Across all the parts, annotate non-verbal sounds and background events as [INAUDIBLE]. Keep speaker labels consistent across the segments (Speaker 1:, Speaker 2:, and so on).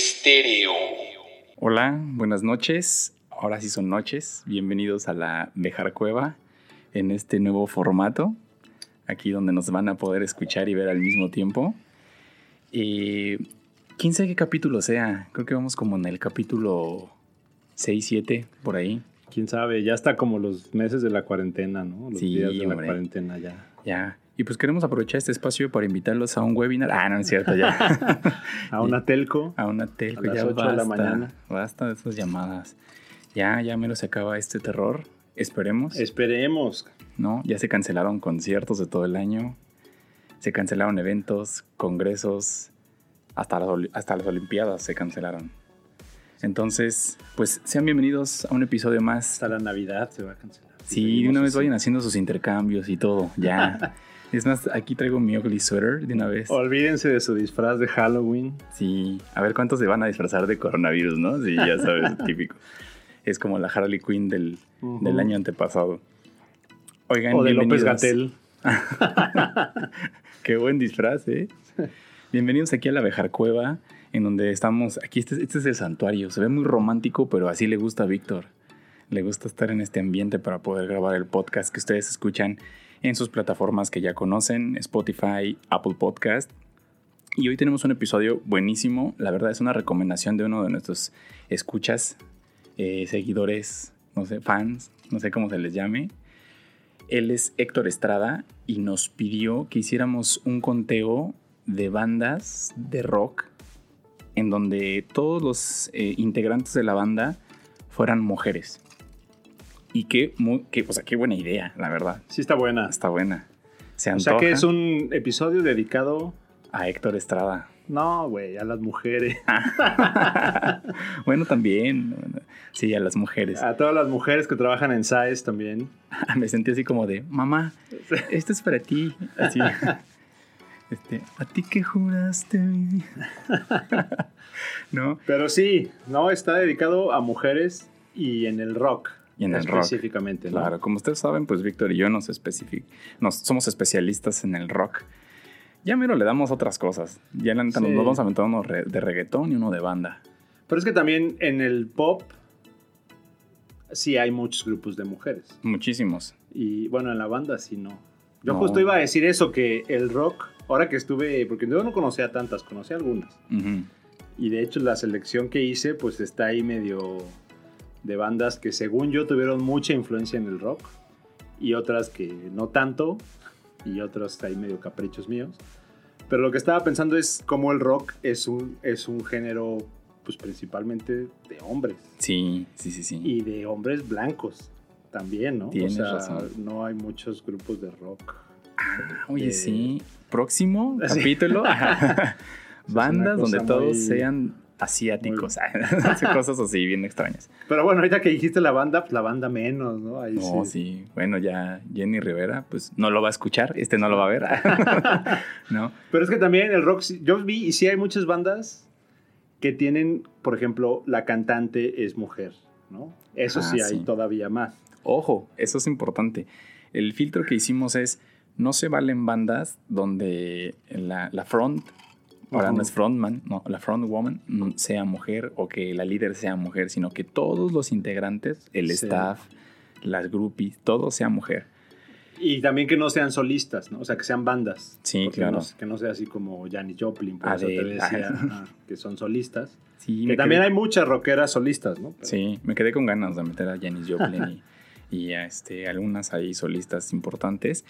Speaker 1: Estéreo.
Speaker 2: Hola, buenas noches. Ahora sí son noches. Bienvenidos a la Bejar Cueva en este nuevo formato. Aquí donde nos van a poder escuchar y ver al mismo tiempo. Y quién sabe qué capítulo sea. Creo que vamos como en el capítulo 6, 7, por ahí.
Speaker 3: Quién sabe, ya está como los meses de la cuarentena, ¿no? Los
Speaker 2: Sí,
Speaker 3: días de la cuarentena ya.
Speaker 2: Ya. Y pues queremos aprovechar este espacio para invitarlos a un webinar. Ah, no es cierto, ya. [LAUGHS]
Speaker 3: A una telco.
Speaker 2: a una telco.
Speaker 3: A las
Speaker 2: ya
Speaker 3: ocho de la mañana.
Speaker 2: Basta de esas llamadas. Ya, ya menos se acaba este terror. Esperemos.
Speaker 3: Esperemos.
Speaker 2: ¿no? Ya se cancelaron conciertos de todo el año. Se cancelaron eventos, congresos. Hasta las, hasta las Olimpiadas se cancelaron. Entonces, pues sean bienvenidos a un episodio más.
Speaker 3: Hasta la Navidad se va a cancelar.
Speaker 2: Sí, de una vez vayan haciendo sus intercambios y todo. Ya. [LAUGHS] es más, aquí traigo mi ugly sweater de una vez.
Speaker 3: Olvídense de su disfraz de Halloween.
Speaker 2: Sí, a ver cuántos se van a disfrazar de coronavirus, ¿no? Sí, ya sabes, [LAUGHS] típico. Es como la Harley Quinn del, del año antepasado. Oigan,
Speaker 3: O de López. Gatel. [LAUGHS]
Speaker 2: Qué buen disfraz, ¿eh? Bienvenidos aquí a la Bejar Cueva, en donde estamos. Aquí, este, este es el santuario. Se ve muy romántico, pero así le gusta a Víctor. Le gusta estar en este ambiente para poder grabar el podcast que ustedes escuchan en sus plataformas que ya conocen: Spotify, Apple Podcast. Y hoy tenemos un episodio buenísimo. La verdad es una recomendación de uno de nuestros escuchas, eh, seguidores, no sé, fans, no sé cómo se les llame. Él es Héctor Estrada y nos pidió que hiciéramos un conteo de bandas de rock en donde todos los eh, integrantes de la banda fueran mujeres. Y qué, qué, o sea, qué buena idea, la verdad.
Speaker 3: Sí está buena.
Speaker 2: Está buena. Se
Speaker 3: O sea que es un episodio dedicado...
Speaker 2: a Héctor Estrada.
Speaker 3: No, güey, a las mujeres. [LAUGHS]
Speaker 2: bueno, también. Sí, a las mujeres.
Speaker 3: A todas las mujeres que trabajan en SAES también. [LAUGHS]
Speaker 2: Me sentí así como de, mamá, [LAUGHS] esto es para ti. Así. Este, ¿a ti qué juraste? mi-?" ¿No?
Speaker 3: Pero sí, no, está dedicado a mujeres y en el rock.
Speaker 2: Y en el rock.
Speaker 3: Específicamente, ¿no?
Speaker 2: Claro, como ustedes saben, pues Víctor y yo nos, somos especialistas en el rock. Ya mero le damos otras cosas. Ya la neta nos
Speaker 3: Sí.
Speaker 2: nos vamos a aventar uno de reggaetón y uno de banda.
Speaker 3: Pero es que también en el pop sí hay muchos grupos de mujeres.
Speaker 2: Muchísimos.
Speaker 3: Y bueno, en la banda sí no. Yo
Speaker 2: No.
Speaker 3: justo iba a decir eso, que el rock, ahora que estuve, porque yo no conocía tantas, conocía algunas. Y de hecho la selección que hice, pues está ahí medio de bandas que según yo tuvieron mucha influencia en el rock. Y otras que no tanto. Y otras ahí medio caprichos míos. Pero lo que estaba pensando es cómo el rock es un, es un género, pues principalmente de hombres.
Speaker 2: Sí, sí, sí, sí.
Speaker 3: Y de hombres blancos también, ¿no?
Speaker 2: Tienes
Speaker 3: o sea,
Speaker 2: razón.
Speaker 3: no hay muchos grupos de rock.
Speaker 2: Oye,
Speaker 3: eh,
Speaker 2: sí. Próximo [LAUGHS] capítulo. [LAUGHS] Bandas donde todos
Speaker 3: muy-
Speaker 2: sean asiáticos. [LAUGHS] Cosas así bien extrañas.
Speaker 3: Pero bueno, ahorita que dijiste la banda, pues la banda menos, ¿no? Ahí
Speaker 2: No, sí. Bueno, ya Jenny Rivera, pues no lo va a escuchar. Este no lo va a ver. [LAUGHS] ¿No?
Speaker 3: Pero es que también el rock, sí- yo vi y sí hay muchas bandas que tienen, por ejemplo, la cantante es mujer, ¿no? Eso
Speaker 2: Ah,
Speaker 3: sí hay
Speaker 2: sí.
Speaker 3: todavía más.
Speaker 2: Ojo, eso es importante. El filtro que hicimos es, no se valen bandas donde la, la front, ahora no es frontman, no, la front woman mm, sea mujer o que la líder sea mujer, sino que todos los integrantes, el
Speaker 3: Sí.
Speaker 2: staff, las groupies, todo sea mujer.
Speaker 3: Y también que no sean solistas, ¿no? O sea, que sean bandas.
Speaker 2: Sí, claro.
Speaker 3: no- que no sea así como Janis Joplin, por eso te decía, ajá, que son solistas.
Speaker 2: Sí,
Speaker 3: que
Speaker 2: me
Speaker 3: también
Speaker 2: quedé-
Speaker 3: hay muchas rockeras solistas, ¿no?
Speaker 2: Sí, me quedé con ganas de meter a Janis Joplin y, y a este, algunas ahí solistas importantes.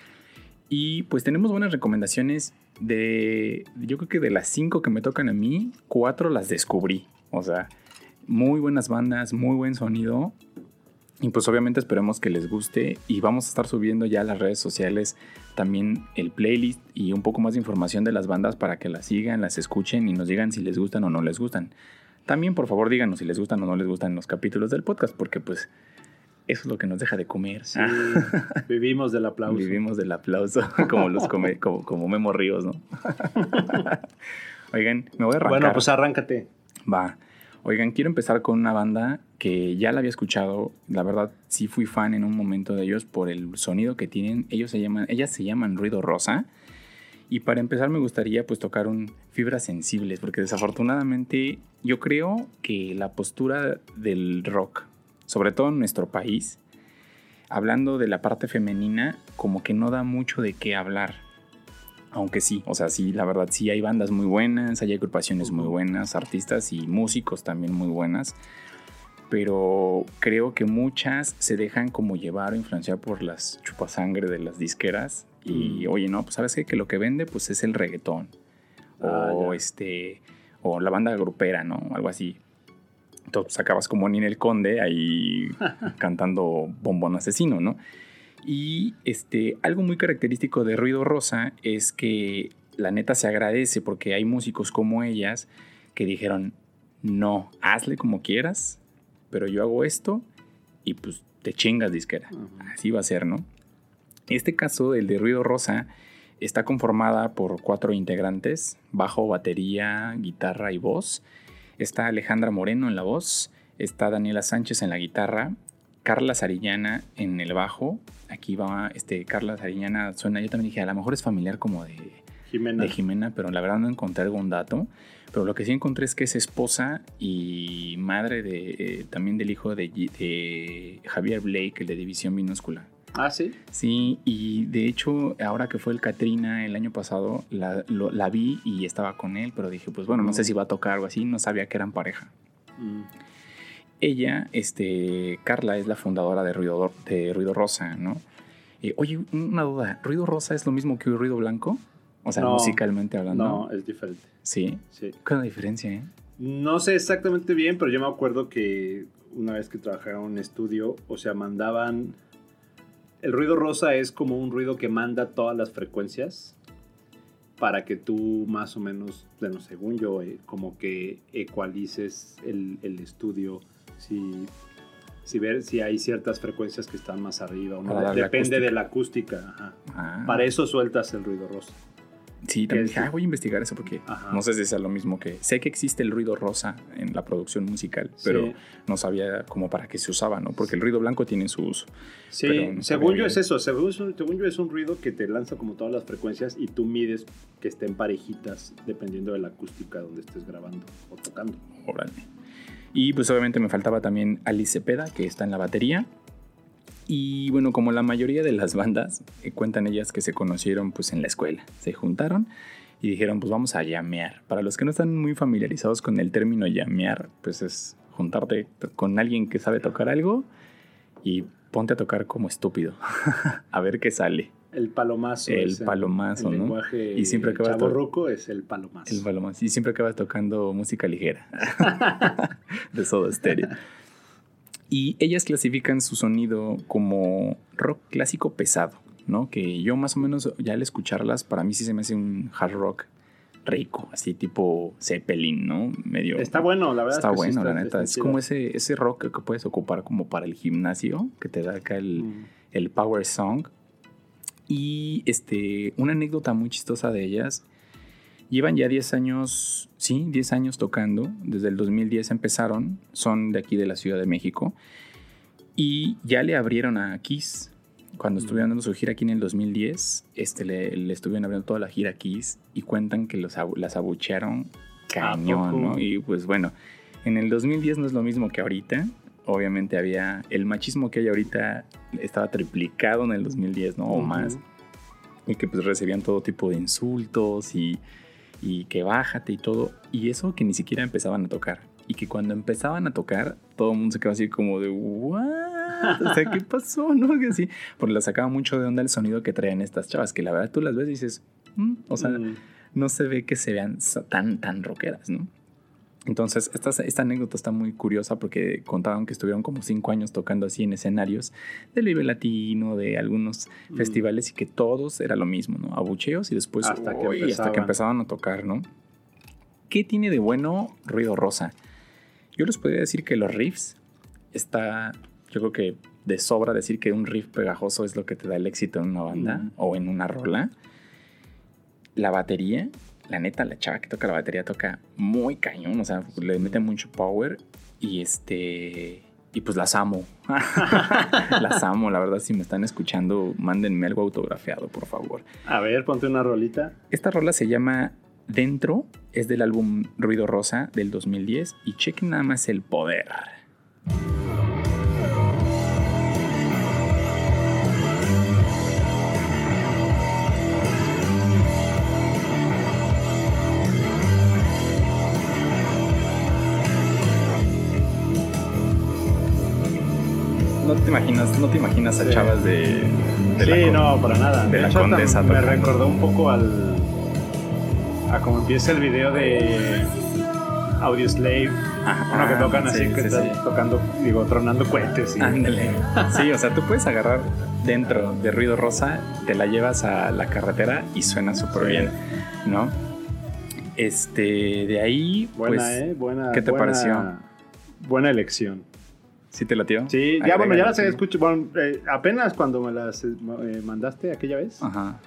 Speaker 2: Y pues tenemos buenas recomendaciones de, yo creo que de las cinco que me tocan a mí, cuatro las descubrí. O sea, muy buenas bandas, muy buen sonido. Y pues obviamente esperemos que les guste y vamos a estar subiendo ya a las redes sociales también el playlist y un poco más de información de las bandas para que las sigan, las escuchen y nos digan si les gustan o no les gustan. También por favor díganos si les gustan o no les gustan los capítulos del podcast porque pues eso es lo que nos deja de comer.
Speaker 3: Sí, [LAUGHS] vivimos del aplauso.
Speaker 2: Vivimos del aplauso [LAUGHS] como los come- [LAUGHS] como, como Memo Ríos, ¿no? Oigan, me voy a arrancar.
Speaker 3: Bueno, pues arráncate.
Speaker 2: Va. Oigan, quiero empezar con una banda que ya la había escuchado. La verdad, sí fui fan en un momento de ellos por el sonido que tienen. Ellos se llaman, ellas se llaman Ruido Rosa. Y para empezar me gustaría pues tocar un fibras sensibles, porque desafortunadamente yo creo que la postura del rock, sobre todo en nuestro país, hablando de la parte femenina, como que no da mucho de qué hablar. Aunque sí, o sea, sí, la verdad sí hay bandas muy buenas, hay agrupaciones muy buenas, artistas y músicos también muy buenas pero creo que muchas se dejan como llevar o influenciar por las chupasangre de las disqueras y
Speaker 3: Mm.
Speaker 2: oye no pues sabes qué? que lo que vende pues es el reggaetón
Speaker 3: Ah,
Speaker 2: o
Speaker 3: ya.
Speaker 2: este o la banda grupera no algo así entonces acabas como Ninel Conde ahí [LAUGHS] cantando bombón asesino no y este algo muy característico de Ruido Rosa es que la neta se agradece porque hay músicos como ellas que dijeron no hazle como quieras pero yo hago esto y pues te chingas disquera. Así va a ser, ¿no? Este caso, el de Ruido Rosa, está conformada por cuatro integrantes, bajo, batería, guitarra y voz. Está Alejandra Moreno en la voz, está Daniela Sánchez en la guitarra, Carla Sarillana en el bajo. Aquí va, este, Carla Sarillana suena, yo también dije, a lo mejor es familiar como de,
Speaker 3: Jimena.
Speaker 2: de Jimena, pero la verdad no encontré algún dato. Pero lo que sí encontré es que es esposa y madre de, eh, también del hijo de, de Javier Blake, el de División Minúscula.
Speaker 3: Ah, sí.
Speaker 2: Sí, y de hecho, ahora que fue el Katrina el año pasado, la, lo- la vi y estaba con él, pero dije, pues bueno, no sé si va a tocar algo así, no sabía que eran pareja.
Speaker 3: Mm.
Speaker 2: Ella, este, Carla, es la fundadora de Ruido, de Ruido Rosa, ¿no? Eh, oye, una duda, ¿Ruido Rosa es lo mismo que Ruido Blanco? O sea,
Speaker 3: No.
Speaker 2: musicalmente hablando.
Speaker 3: No, es diferente.
Speaker 2: Sí.
Speaker 3: Sí.
Speaker 2: ¿Qué es la diferencia, eh?
Speaker 3: No sé exactamente bien, pero yo me acuerdo que una vez que trabajaba en un estudio, o sea, mandaban... El ruido rosa es como un ruido que manda todas las frecuencias para que tú más o menos, bueno, según yo, eh, como que ecualices el, el estudio, si, si ver si hay ciertas frecuencias que están más arriba o no. Depende
Speaker 2: acústica.
Speaker 3: de la acústica. ajá.
Speaker 2: Ah.
Speaker 3: Para eso sueltas el ruido rosa.
Speaker 2: Sí, también dije, ah, voy a investigar eso porque
Speaker 3: Ajá.
Speaker 2: no sé si sea lo mismo que... Sé que existe el ruido rosa en la producción musical, pero
Speaker 3: Sí.
Speaker 2: no sabía como para qué se usaba, ¿no? Porque el ruido blanco tiene su uso.
Speaker 3: Sí,
Speaker 2: no
Speaker 3: según yo
Speaker 2: bien.
Speaker 3: es eso, según, yo es un ruido que te lanza como todas las frecuencias y tú mides que estén parejitas dependiendo de la acústica donde estés grabando o tocando.
Speaker 2: Órale. Y pues obviamente me faltaba también Alice Cepeda, que está en la batería. Y bueno, como la mayoría de las bandas, eh, cuentan ellas que se conocieron pues en la escuela. Se juntaron y dijeron pues vamos a llamear. Para los que no están muy familiarizados con el término llamear, pues es juntarte con alguien que sabe tocar algo y ponte a tocar como estúpido. [LAUGHS] a ver qué sale.
Speaker 3: El palomazo.
Speaker 2: El
Speaker 3: es
Speaker 2: palomazo,
Speaker 3: en
Speaker 2: ¿no?
Speaker 3: lenguaje
Speaker 2: Y siempre acabas
Speaker 3: chavorruco es el palomazo.
Speaker 2: El palomazo. Y siempre acabas tocando música ligera. [LAUGHS] [LAUGHS] de Soda Stereo. Y ellas clasifican su sonido como rock clásico pesado, ¿no? Que yo más o menos ya al escucharlas, para mí sí se me hace un hard rock rico, así tipo Zeppelin, ¿no? Medio...
Speaker 3: Está bueno, la verdad.
Speaker 2: Está
Speaker 3: es que sí
Speaker 2: bueno, la neta. Es como ese, ese rock que puedes ocupar como para el gimnasio, que te da acá el,
Speaker 3: Mm.
Speaker 2: el Power Song. Y este, una anécdota muy chistosa de ellas. Llevan ya 10 años, sí, 10 años tocando. Desde el 2010 empezaron. Son de aquí de la Ciudad de México. Y ya le abrieron a Kiss. Cuando
Speaker 3: Mm.
Speaker 2: estuvieron dando su gira aquí en el 2010, este, le, le estuvieron abriendo toda la gira a Kiss. Y cuentan que los, las abuchearon cañón? ¿no? Y pues bueno, en el 2010 no es lo mismo que ahorita. Obviamente había el machismo que hay ahorita estaba triplicado en el 2010, ¿no? O
Speaker 3: Ujú.
Speaker 2: más. Y que pues recibían todo tipo de insultos y, y que bájate y todo. Y eso que ni siquiera empezaban a tocar. Y que cuando empezaban a tocar, todo el mundo se quedaba así como de, ¿what? O sea, ¿qué [LAUGHS] pasó? ¿No? Que así. Porque le sacaba mucho de onda el sonido que traían estas chavas, que la verdad tú las ves y dices, "Mm", o sea,
Speaker 3: Mm.
Speaker 2: no se ve que se vean tan, tan rockeras, ¿no? Entonces, esta, esta anécdota está muy curiosa porque contaban que estuvieron como cinco años tocando así en escenarios del Vive Latino, de algunos
Speaker 3: Mm.
Speaker 2: festivales y que todos era lo mismo, ¿no? Abucheos y después
Speaker 3: Hasta que
Speaker 2: hasta
Speaker 3: empezaban
Speaker 2: a tocar, ¿no? ¿Qué tiene de bueno Ruido Rosa? Yo les podría decir que los riffs está, yo creo que de sobra decir que un riff pegajoso es lo que te da el éxito en una banda
Speaker 3: Mm.
Speaker 2: o en una rola. La batería, la neta, la chava que toca la batería toca muy cañón, o sea, le mete mucho power y este y pues las amo. [LAUGHS] las amo, la verdad, si me están escuchando, mándenme algo autografiado, por favor.
Speaker 3: A ver, ponte una rolita.
Speaker 2: Esta rola se llama Dentro, es del álbum Ruido Rosa del 2010 y chequen nada más el poder. Te imaginas, no te imaginas a
Speaker 3: Sí.
Speaker 2: chavas de, de
Speaker 3: sí,
Speaker 2: la con-
Speaker 3: no, para nada.
Speaker 2: de la
Speaker 3: hecho, hasta
Speaker 2: condesa
Speaker 3: me
Speaker 2: tocando.
Speaker 3: recordó un poco al. a como empieza el video de Audioslave.
Speaker 2: Ajá,
Speaker 3: Uno que tocan
Speaker 2: Ah, sí,
Speaker 3: así, que
Speaker 2: sí,
Speaker 3: están tocando, digo, tronando cohetes.
Speaker 2: Ándale. Sí, o sea, tú puedes [LAUGHS] agarrar dentro de ruido rosa, te la llevas a la carretera y suena súper bien, ¿no? Este, de ahí,
Speaker 3: Buena,
Speaker 2: pues,
Speaker 3: ¿eh? Buena.
Speaker 2: ¿qué te
Speaker 3: buena-
Speaker 2: pareció?
Speaker 3: Buena elección.
Speaker 2: ¿Sí te latió?
Speaker 3: Sí, ya bueno, ya las
Speaker 2: sí.
Speaker 3: escuchado. Bueno, eh, apenas cuando me las eh, eh, mandaste aquella vez.
Speaker 2: Ajá.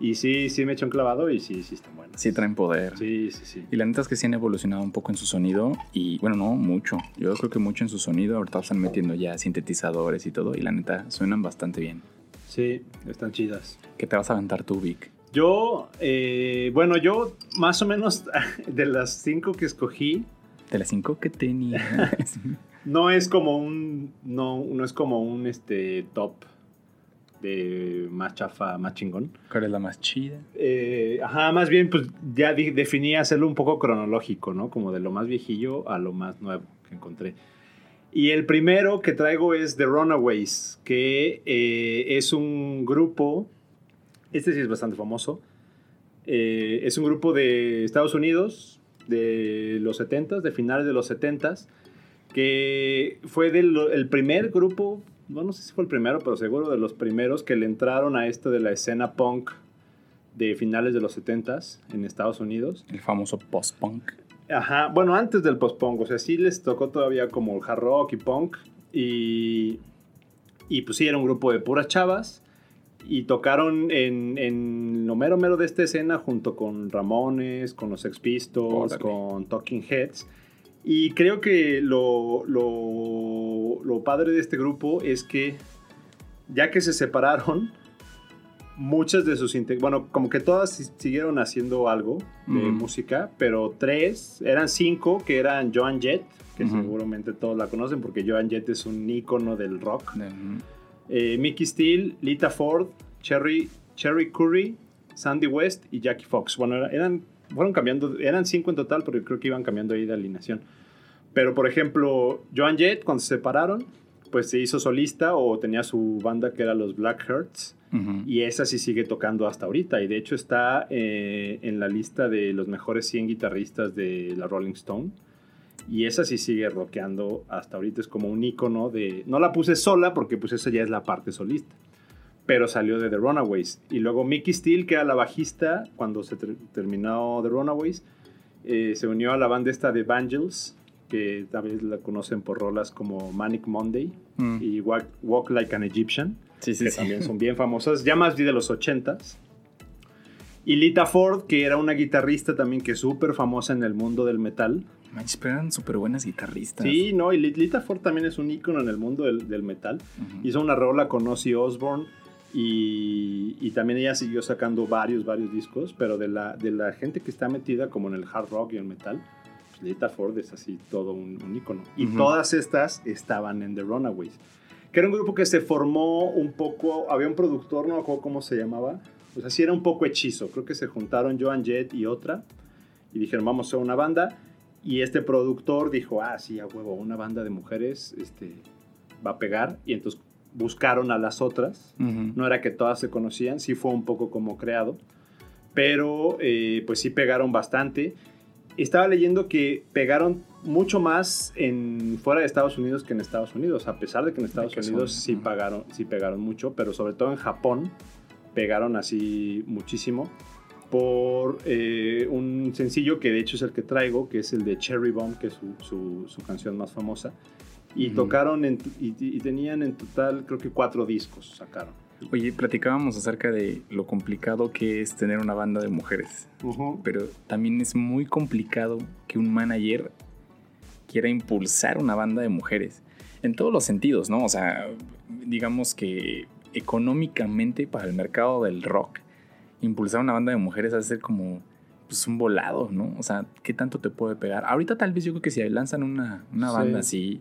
Speaker 3: Y sí, sí me eché un clavado y sí, sí están buenas.
Speaker 2: Sí traen poder.
Speaker 3: Sí, sí, sí.
Speaker 2: Y la neta es que sí han evolucionado un poco en su sonido y bueno, no mucho. Yo creo que mucho en su sonido. Ahorita están metiendo ya sintetizadores y todo y la neta suenan bastante bien.
Speaker 3: Sí, están chidas.
Speaker 2: ¿Qué te vas a aventar tú, Vic?
Speaker 3: Yo, eh, bueno, yo más o menos [LAUGHS] de las cinco que escogí,
Speaker 2: De las cinco que tenía. [LAUGHS]
Speaker 3: no es como un, no, no es como un este top de más chafa, más chingón.
Speaker 2: ¿Cuál es la más chida?
Speaker 3: Eh, ajá, más bien, pues ya definí hacerlo un poco cronológico, ¿no? Como de lo más viejillo a lo más nuevo que encontré. Y el primero que traigo es The Runaways, que eh, es un grupo, este sí es bastante famoso, eh, es un grupo de Estados Unidos, de los 70s, de finales de los 70s, que fue del, el primer grupo, bueno, no sé si fue el primero, pero seguro de los primeros que le entraron a esto de la escena punk de finales de los 70s en Estados Unidos.
Speaker 2: El famoso post-punk.
Speaker 3: Ajá, bueno, antes del post-punk, o sea, sí les tocó todavía como el hard rock y punk. Y, y pues sí, era un grupo de puras chavas. Y tocaron en, en lo mero mero de esta escena junto con Ramones, con los Sex Pistols,
Speaker 2: Órale.
Speaker 3: con Talking Heads. Y creo que lo, lo, lo padre de este grupo es que ya que se separaron, muchas de sus bueno, como que todas si- siguieron haciendo algo de música, pero tres, eran cinco que eran Joan Jett, que seguramente todos la conocen porque Joan Jett es un ícono del rock. Eh, Mickey Steele, Lita Ford, Cherry, Cherry Curry, Sandy West y Jackie Fox. Bueno, era- eran, fueron cambiando, eran cinco en total, pero creo que iban cambiando ahí de alineación. Pero, por ejemplo, Joan Jett, cuando se separaron, pues se hizo solista o tenía su banda que era los Black Hearts. Y esa sí sigue tocando hasta ahorita. Y de hecho está eh, en la lista de los mejores 100 guitarristas de la Rolling Stone. Y esa sí sigue rockeando hasta ahorita. Es como un icono de... No la puse sola porque pues esa ya es la parte solista. Pero salió de The Runaways. Y luego Mickey Steele, que era la bajista cuando se ter- terminó The Runaways, eh, se unió a la banda esta de Evangels, que tal vez la conocen por rolas como Manic Monday
Speaker 2: Mm.
Speaker 3: y Walk, Walk Like an Egyptian
Speaker 2: Sí, sí,
Speaker 3: que
Speaker 2: sí.
Speaker 3: también son bien famosas, ya más de los 80s. Y Lita Ford, que era una guitarrista también que es súper famosa en el mundo del metal.
Speaker 2: Manches, pero eran súper buenas guitarristas.
Speaker 3: Sí, no, y Li- Lita Ford también es un ícono en el mundo del, del metal.
Speaker 2: Ujú.
Speaker 3: Hizo una rola con Ozzy Osbourne y, y también ella siguió sacando varios, varios discos, pero de la, de la gente que está metida como en el hard rock y el metal, pues Lita Ford es así todo un, un ícono. Y
Speaker 2: Ujú.
Speaker 3: todas estas estaban en The Runaways, que era un grupo que se formó un poco, había un productor, no me acuerdo cómo se llamaba, o sea, sí era un poco hechizo, creo que se juntaron Joan Jett y otra, y dijeron, vamos a hacer una banda, y este productor dijo, ah, sí, a huevo, una banda de mujeres este, va a pegar, y entonces buscaron a las otras, no era que todas se conocían, sí fue un poco como creado, pero eh, pues sí pegaron bastante. Estaba leyendo que pegaron mucho más en fuera de Estados Unidos que en Estados Unidos, a pesar de que en Estados
Speaker 2: que son,
Speaker 3: Unidos sí pagaron, sí pegaron mucho, pero sobre todo en Japón pegaron así muchísimo por eh, un sencillo que de hecho es el que traigo, que es el de Cherry Bomb, que es su, su- su canción más famosa. Y
Speaker 2: Ujú.
Speaker 3: tocaron en- y, y tenían en total creo que cuatro discos sacaron.
Speaker 2: Oye, platicábamos acerca de lo complicado que es tener una banda de mujeres, pero también es muy complicado que un manager quiera impulsar una banda de mujeres. en todos los sentidos, ¿no? O sea, digamos que económicamente para el mercado del rock, impulsar una banda de mujeres hace ser como pues, un volado, ¿no? O sea, ¿qué tanto te puede pegar? Ahorita tal vez yo creo que si lanzan una, una banda así,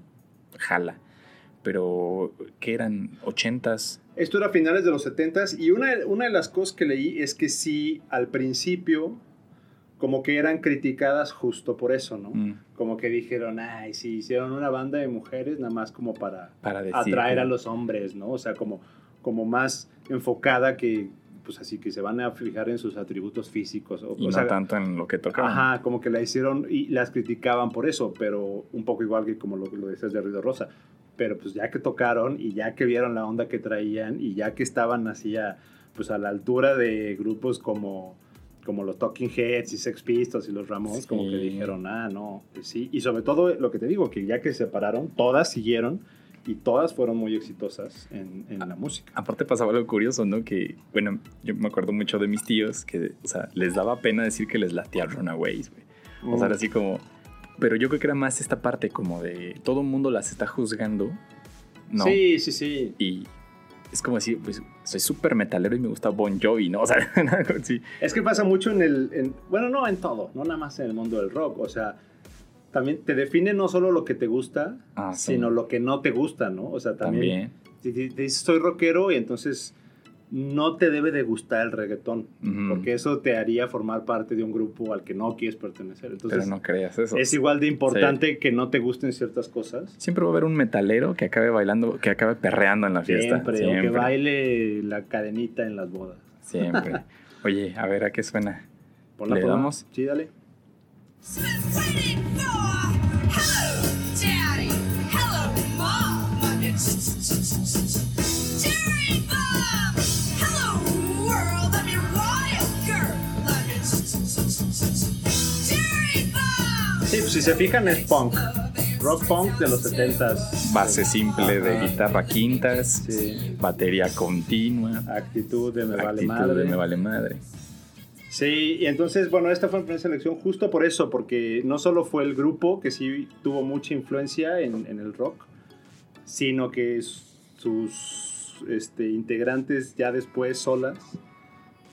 Speaker 2: jala. Pero, ¿qué eran? ¿80s?
Speaker 3: Esto era a finales de los 70s y una, una de las cosas que leí es que sí, al principio, como que eran criticadas justo por eso, ¿no?
Speaker 2: Mm.
Speaker 3: Como que dijeron, ay, sí, hicieron una banda de mujeres nada más como para,
Speaker 2: Para decir
Speaker 3: atraer a los hombres, ¿no? O sea, como, como más enfocada que, pues así, que se van a fijar en sus atributos físicos. O,
Speaker 2: Y
Speaker 3: o
Speaker 2: no
Speaker 3: sea,
Speaker 2: tanto en lo que tocaban.
Speaker 3: Ajá, como que la hicieron y las criticaban por eso, pero un poco igual que como lo, lo decías de Ruido Rosa. Pero pues ya que tocaron y ya que vieron la onda que traían y ya que estaban así a, pues a la altura de grupos como, como los Talking Heads y Sex Pistols y los Ramones, como que
Speaker 2: Sí.
Speaker 3: dijeron, ah, no, pues sí. Y sobre todo lo que te digo, que ya que se separaron, todas siguieron y todas fueron muy exitosas en, en la música.
Speaker 2: Aparte pasaba algo curioso, ¿no? Que, bueno, yo me acuerdo mucho de mis tíos que, o sea, les daba pena decir que les latía Runaways, güey. O sea, era así como... Pero yo creo que era más esta parte como de todo el mundo las está juzgando, ¿no?
Speaker 3: Sí, sí, sí.
Speaker 2: Y es como decir, pues soy súper metalero y me gusta Bon Jovi, ¿no? [LAUGHS] O sea, [LAUGHS] sí.
Speaker 3: Es que pasa mucho en el. en- bueno, no en todo, no nada más en el mundo del rock. O sea, también te define no solo lo que te gusta,
Speaker 2: Ah, sí.
Speaker 3: sino lo que no te gusta, ¿no? O sea, también.
Speaker 2: También.
Speaker 3: Si dices soy rockero y entonces no te debe de gustar el reggaetón,
Speaker 2: Ujú.
Speaker 3: porque eso te haría formar parte de un grupo al que no quieres pertenecer. Entonces,
Speaker 2: Pero no creas eso.
Speaker 3: es igual de importante que no te gusten ciertas cosas.
Speaker 2: Siempre va a haber un metalero que acabe bailando, que acabe perreando en la fiesta.
Speaker 3: Siempre, o que baile la cadenita en las bodas.
Speaker 2: Siempre. [LAUGHS] Oye, a ver a qué suena.
Speaker 3: Ponla,
Speaker 2: ¿Le
Speaker 3: ponla.
Speaker 2: damos?
Speaker 3: Sí, dale. Sí, pues si se fijan es punk. Rock punk de los 70s.
Speaker 2: Base simple de guitarra quintas,
Speaker 3: Sí.
Speaker 2: batería continua,
Speaker 3: Actitud de me vale
Speaker 2: actitud
Speaker 3: madre.
Speaker 2: de me vale madre.
Speaker 3: Sí, y entonces, bueno, esta fue mi primera selección justo por eso, porque no solo fue el grupo que sí tuvo mucha influencia en, en el rock, sino que sus este, integrantes ya después solas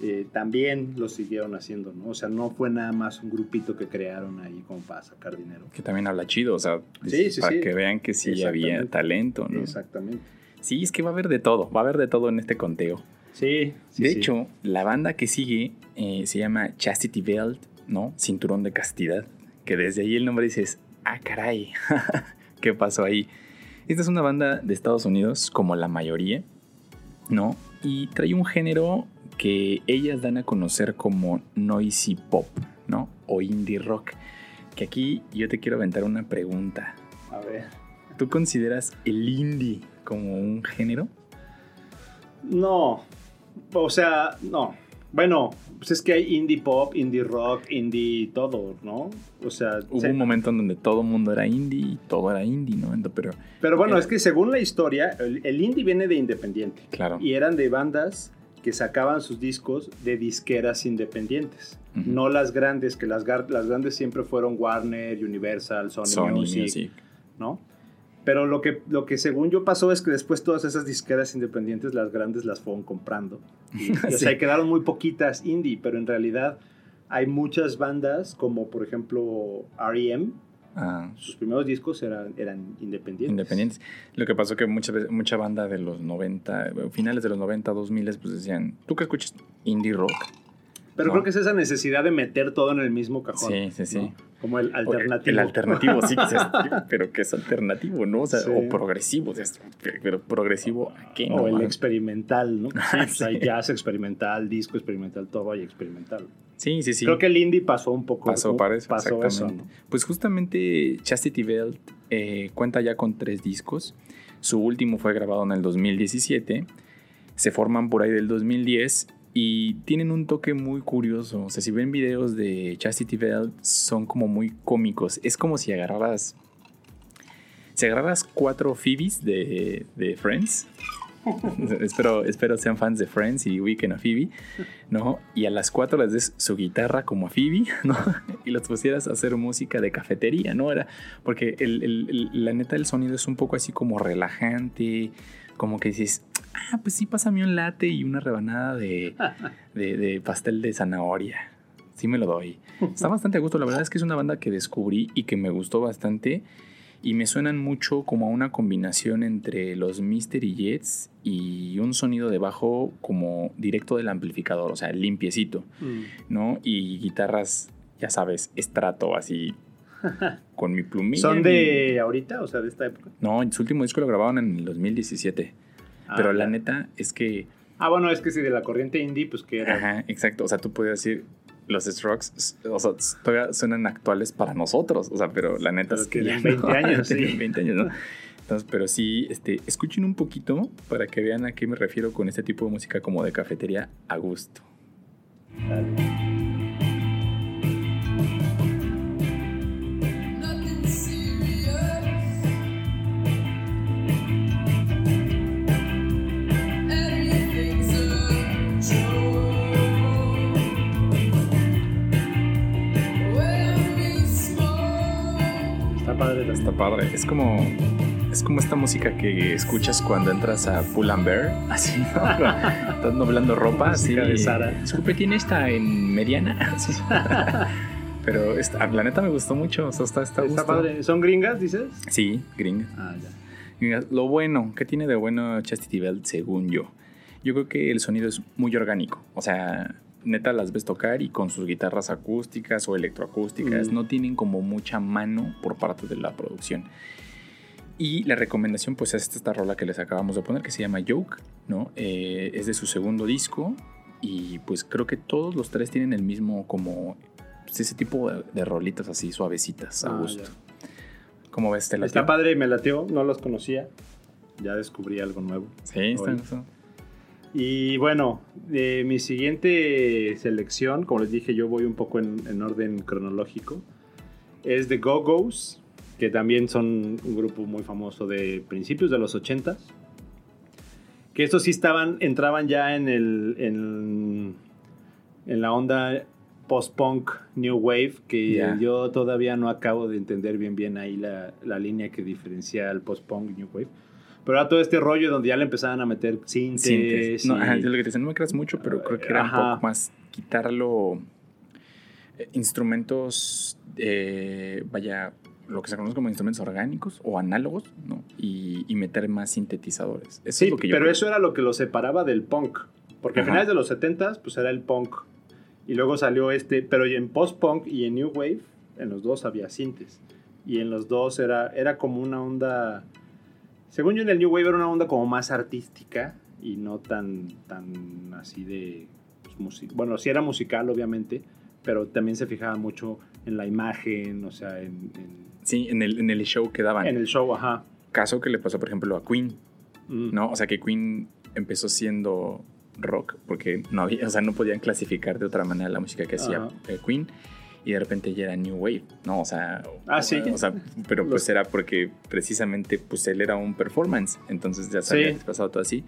Speaker 3: eh, también lo siguieron haciendo, ¿no? O sea, no fue nada más un grupito que crearon ahí como para sacar dinero.
Speaker 2: Que también habla chido, o sea,
Speaker 3: Sí, sí,
Speaker 2: para
Speaker 3: sí.
Speaker 2: que vean que sí había talento, ¿no?
Speaker 3: Exactamente.
Speaker 2: Sí, es que va a haber de todo, va a haber de todo en este conteo.
Speaker 3: Sí, sí,
Speaker 2: de
Speaker 3: sí.
Speaker 2: hecho, la banda que sigue eh, se llama Chastity Belt, ¿no? Cinturón de castidad. Que desde ahí el nombre dices, ah, caray, [LAUGHS] ¿qué pasó ahí? Esta es una banda de Estados Unidos, como la mayoría, ¿no? Y trae un género que ellas dan a conocer como noisy pop, ¿no? O indie rock. Que aquí yo te quiero aventar una pregunta.
Speaker 3: A ver.
Speaker 2: ¿Tú consideras el indie como un género?
Speaker 3: No, o sea, no. Bueno, pues es que hay indie pop, indie rock, indie todo, ¿no? O sea,
Speaker 2: Hubo
Speaker 3: se-
Speaker 2: un momento en donde todo el mundo era indie y todo era indie, ¿no? Pero,
Speaker 3: pero bueno,
Speaker 2: era-
Speaker 3: es que según la historia, el, el indie viene de independiente.
Speaker 2: claro.
Speaker 3: Y eran de bandas que sacaban sus discos de disqueras independientes. No las grandes, que las, las grandes siempre fueron Warner, Universal, Sony,
Speaker 2: Sony
Speaker 3: Music,
Speaker 2: Music.
Speaker 3: ¿no? Pero lo que, lo que según yo pasó es que después todas esas disqueras independientes, las grandes las fueron comprando. Y, [LAUGHS] o
Speaker 2: Sí.
Speaker 3: sea, quedaron muy poquitas indie, pero en realidad hay muchas bandas como por ejemplo R.E.M.,
Speaker 2: Ah,
Speaker 3: sus primeros discos eran, eran independientes.
Speaker 2: independientes. Lo que pasó que mucha, mucha banda de los 90, eh, finales de los 90, 2000, pues decían, ¿tú qué escuchas? Indie rock.
Speaker 3: Pero
Speaker 2: No.
Speaker 3: creo que es esa necesidad de meter todo en el mismo cajón.
Speaker 2: Sí, sí, sí.
Speaker 3: ¿no? Como el
Speaker 2: O
Speaker 3: alternativo.
Speaker 2: El alternativo, sí, quizás, [LAUGHS] pero que es alternativo, ¿no? O sea,
Speaker 3: Sí.
Speaker 2: o progresivo, o pero progresivo a qué,
Speaker 3: O
Speaker 2: no?
Speaker 3: el
Speaker 2: man?
Speaker 3: experimental, ¿no? [LAUGHS] Sí, pues
Speaker 2: Sí.
Speaker 3: hay jazz experimental, disco experimental, todo hay experimental.
Speaker 2: Sí, sí, sí.
Speaker 3: Creo que el indie pasó un poco.
Speaker 2: Pasó para eso,
Speaker 3: pasó eso.
Speaker 2: Pues justamente Chastity Belt eh, cuenta ya con tres discos. Su último fue grabado en el 2017. Se forman por ahí del 2010 y tienen un toque muy curioso. O sea, si ven videos de Chastity Belt, son como muy cómicos. Es como si agarraras. Si agarraras cuatro Phoebes de, de Friends. [LAUGHS] espero, espero sean fans de Friends y ubiquen a Phoebe, ¿no? Y a las cuatro les des su guitarra como a Phoebe, [LAUGHS] ¿no? y los pusieras a hacer música de cafetería, ¿no? Era porque la neta el sonido es un poco así como relajante, como que dices, ah, pues sí, pásame un latte y una rebanada de, [LAUGHS] de, de pastel de zanahoria. Sí me lo doy. Está bastante a gusto. La verdad es que es una banda que descubrí y que me gustó bastante. Y me suenan mucho como a una combinación entre los Mystery Jets y un sonido de bajo como directo del amplificador, o sea, limpiecito, ¿no? Y guitarras, ya sabes, estrato, así, [LAUGHS] con mi plumilla.
Speaker 3: ¿Son de ahorita? O sea, de esta época.
Speaker 2: No, su último disco lo grabaron en el 2017.
Speaker 3: Ah,
Speaker 2: pero la neta es que
Speaker 3: Ah, bueno, es que si de la corriente indie, pues que era.
Speaker 2: Ajá, exacto. O sea, tú puedes decir, los Strokes, o sea, todavía suenan actuales para nosotros. O sea, pero la neta
Speaker 3: Pero
Speaker 2: es que
Speaker 3: tienen
Speaker 2: ya no,
Speaker 3: 20 años, [LAUGHS] sí.
Speaker 2: 20 años, ¿no? Entonces, pero sí, este, escuchen un poquito para que vean a qué me refiero con este tipo de música como de cafetería a gusto.
Speaker 4: Nothing
Speaker 3: padre
Speaker 2: Está padre. Es como, es como esta música que escuchas cuando entras a Pull and Bear, [LAUGHS] así, ¿no? Estás doblando ropa, así.
Speaker 3: De Sara.
Speaker 2: Disculpe, ¿tiene esta en mediana? Así. [LAUGHS] Pero esta- la neta me gustó mucho. O sea, está,
Speaker 3: padre. ¿Son gringas, dices?
Speaker 2: Sí, gringa.
Speaker 3: Ah, ya.
Speaker 2: Lo bueno, ¿qué tiene de bueno Chastity Belt según yo? Yo creo que el sonido es muy orgánico. O sea, neta las ves tocar y con sus guitarras acústicas o electroacústicas
Speaker 3: Mm.
Speaker 2: no tienen como mucha mano por parte de la producción. Y la recomendación pues es esta rola que les acabamos de poner que se llama Joke, ¿no? Eh, es de su segundo disco y pues creo que todos los tres tienen el mismo como pues, ese tipo de, de rolitas así suavecitas a
Speaker 3: Ah,
Speaker 2: gusto.
Speaker 3: ya.
Speaker 2: ¿Cómo ves? ¿Te
Speaker 3: Está padre, me lateó, no los conocía. Ya descubrí algo nuevo.
Speaker 2: Sí, está
Speaker 3: Oye.
Speaker 2: gusto.
Speaker 3: Y bueno, eh, mi siguiente selección, como les dije, yo voy un poco en, en orden cronológico, es The Go-Go's, que también son un grupo muy famoso de principios de los 80s. Que estos sí estaban, entraban ya en, el, en, en la onda post-punk New Wave, que yo todavía no acabo de entender bien bien ahí la, la línea que diferencia el post-punk New Wave. Pero era todo este rollo donde ya le empezaban a meter sintes.
Speaker 2: Sintes. No,
Speaker 3: y-
Speaker 2: ajá, yo lo que te decía, no me creas mucho, pero creo que era
Speaker 3: Ajá.
Speaker 2: un poco más quitarlo. eh, instrumentos, eh, vaya, lo que se conoce como instrumentos orgánicos o análogos, ¿no? Y, y meter más sintetizadores. Eso
Speaker 3: Sí,
Speaker 2: es lo que yo
Speaker 3: pero
Speaker 2: creo.
Speaker 3: eso era lo que lo separaba del punk. Porque a
Speaker 2: Ajá.
Speaker 3: finales de los 70s, pues era el punk. Y luego salió este, pero en post-punk y en New Wave, en los dos había sintes. Y en los dos era, era como una onda. Según yo, en el New Wave era una onda como más artística y no tan, tan así de. pues. Bueno, sí era musical, obviamente, pero también se fijaba mucho en la imagen, o sea, en, en,
Speaker 2: Sí, en el, en el show que daban.
Speaker 3: en el show, ajá.
Speaker 2: Caso que le pasó, por ejemplo, a Queen,
Speaker 3: Mm.
Speaker 2: ¿no? O sea, que Queen empezó siendo rock porque no había, o sea, no podían clasificar de otra manera la música que hacía
Speaker 3: Ajá.
Speaker 2: eh, Queen y de repente ya era New Wave, ¿no? O sea,
Speaker 3: Ah, sí.
Speaker 2: o sea, pero pues era porque precisamente pues él era un performance, entonces ya se
Speaker 3: Sí.
Speaker 2: había pasado todo así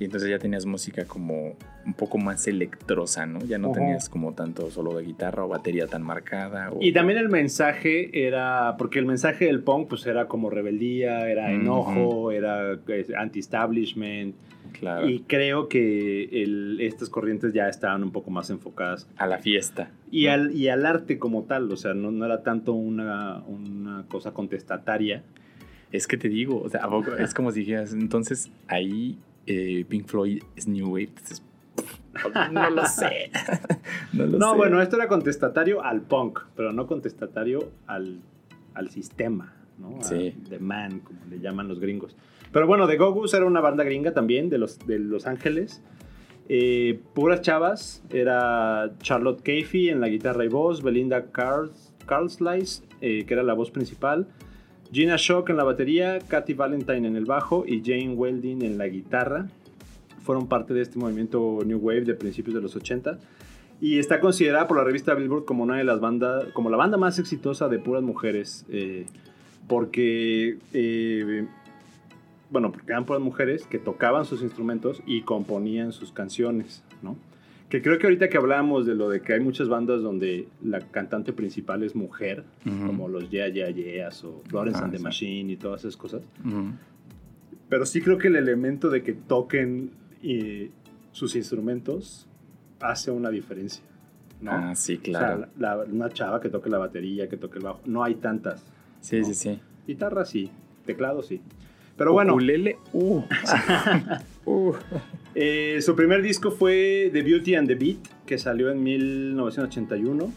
Speaker 2: y entonces ya tenías música como un poco más electrosa, ¿no? Ya no
Speaker 3: Ujú.
Speaker 2: tenías como tanto solo de guitarra o batería tan marcada. o-
Speaker 3: Y también el mensaje era, porque el mensaje del punk pues era como rebeldía, era enojo, era eh, anti-establishment.
Speaker 2: Claro,
Speaker 3: Y creo que el- estas corrientes ya estaban un poco más enfocadas.
Speaker 2: a la fiesta.
Speaker 3: Y,
Speaker 2: ¿no?
Speaker 3: al, y al arte como tal, o sea, no, no era tanto una, una cosa contestataria.
Speaker 2: Es que te digo, o sea, es como si dijeras, entonces ahí eh, Pink Floyd es New Wave. Entonces, no lo sé. [LAUGHS] no lo
Speaker 3: No,
Speaker 2: sé.
Speaker 3: bueno, esto era contestatario al punk, pero no contestatario al, al sistema, ¿no? A
Speaker 2: Sí.
Speaker 3: The Man, como le llaman los gringos. Pero bueno, The Go-Go's era una banda gringa también, de Los, de los Ángeles. Eh, puras chavas, era Charlotte Cafey en la guitarra y voz, Belinda Carls, Carlslice, eh, que era la voz principal, Gina Shock en la batería, Katy Valentine en el bajo y Jane Welding en la guitarra. Fueron parte de este movimiento New Wave de principios de los 80 y está considerada por la revista Billboard como una de las bandas, como la banda más exitosa de puras mujeres, eh, porque, bueno, porque eran puras mujeres que tocaban sus instrumentos y componían sus canciones, ¿no? Que creo que ahorita que hablábamos de lo de que hay muchas bandas donde la cantante principal es mujer,
Speaker 2: Ujú.
Speaker 3: como los Yeah Yeah Yeahs o Florence
Speaker 2: Ah,
Speaker 3: and the
Speaker 2: sí.
Speaker 3: Machine y todas esas cosas.
Speaker 2: Ujú.
Speaker 3: Pero sí creo que el elemento de que toquen eh, sus instrumentos hace una diferencia. ¿no?
Speaker 2: Ah, sí,
Speaker 3: O
Speaker 2: claro.
Speaker 3: sea, la- una chava que toque la batería, que toque el bajo. No hay tantas.
Speaker 2: sí,
Speaker 3: no.
Speaker 2: sí, sí.
Speaker 3: Guitarra sí, teclado sí. Pero bueno,
Speaker 2: Ukulele, uh. [LAUGHS] Uh.
Speaker 3: eh, su primer disco fue The Beauty and the Beat, que salió en 1981.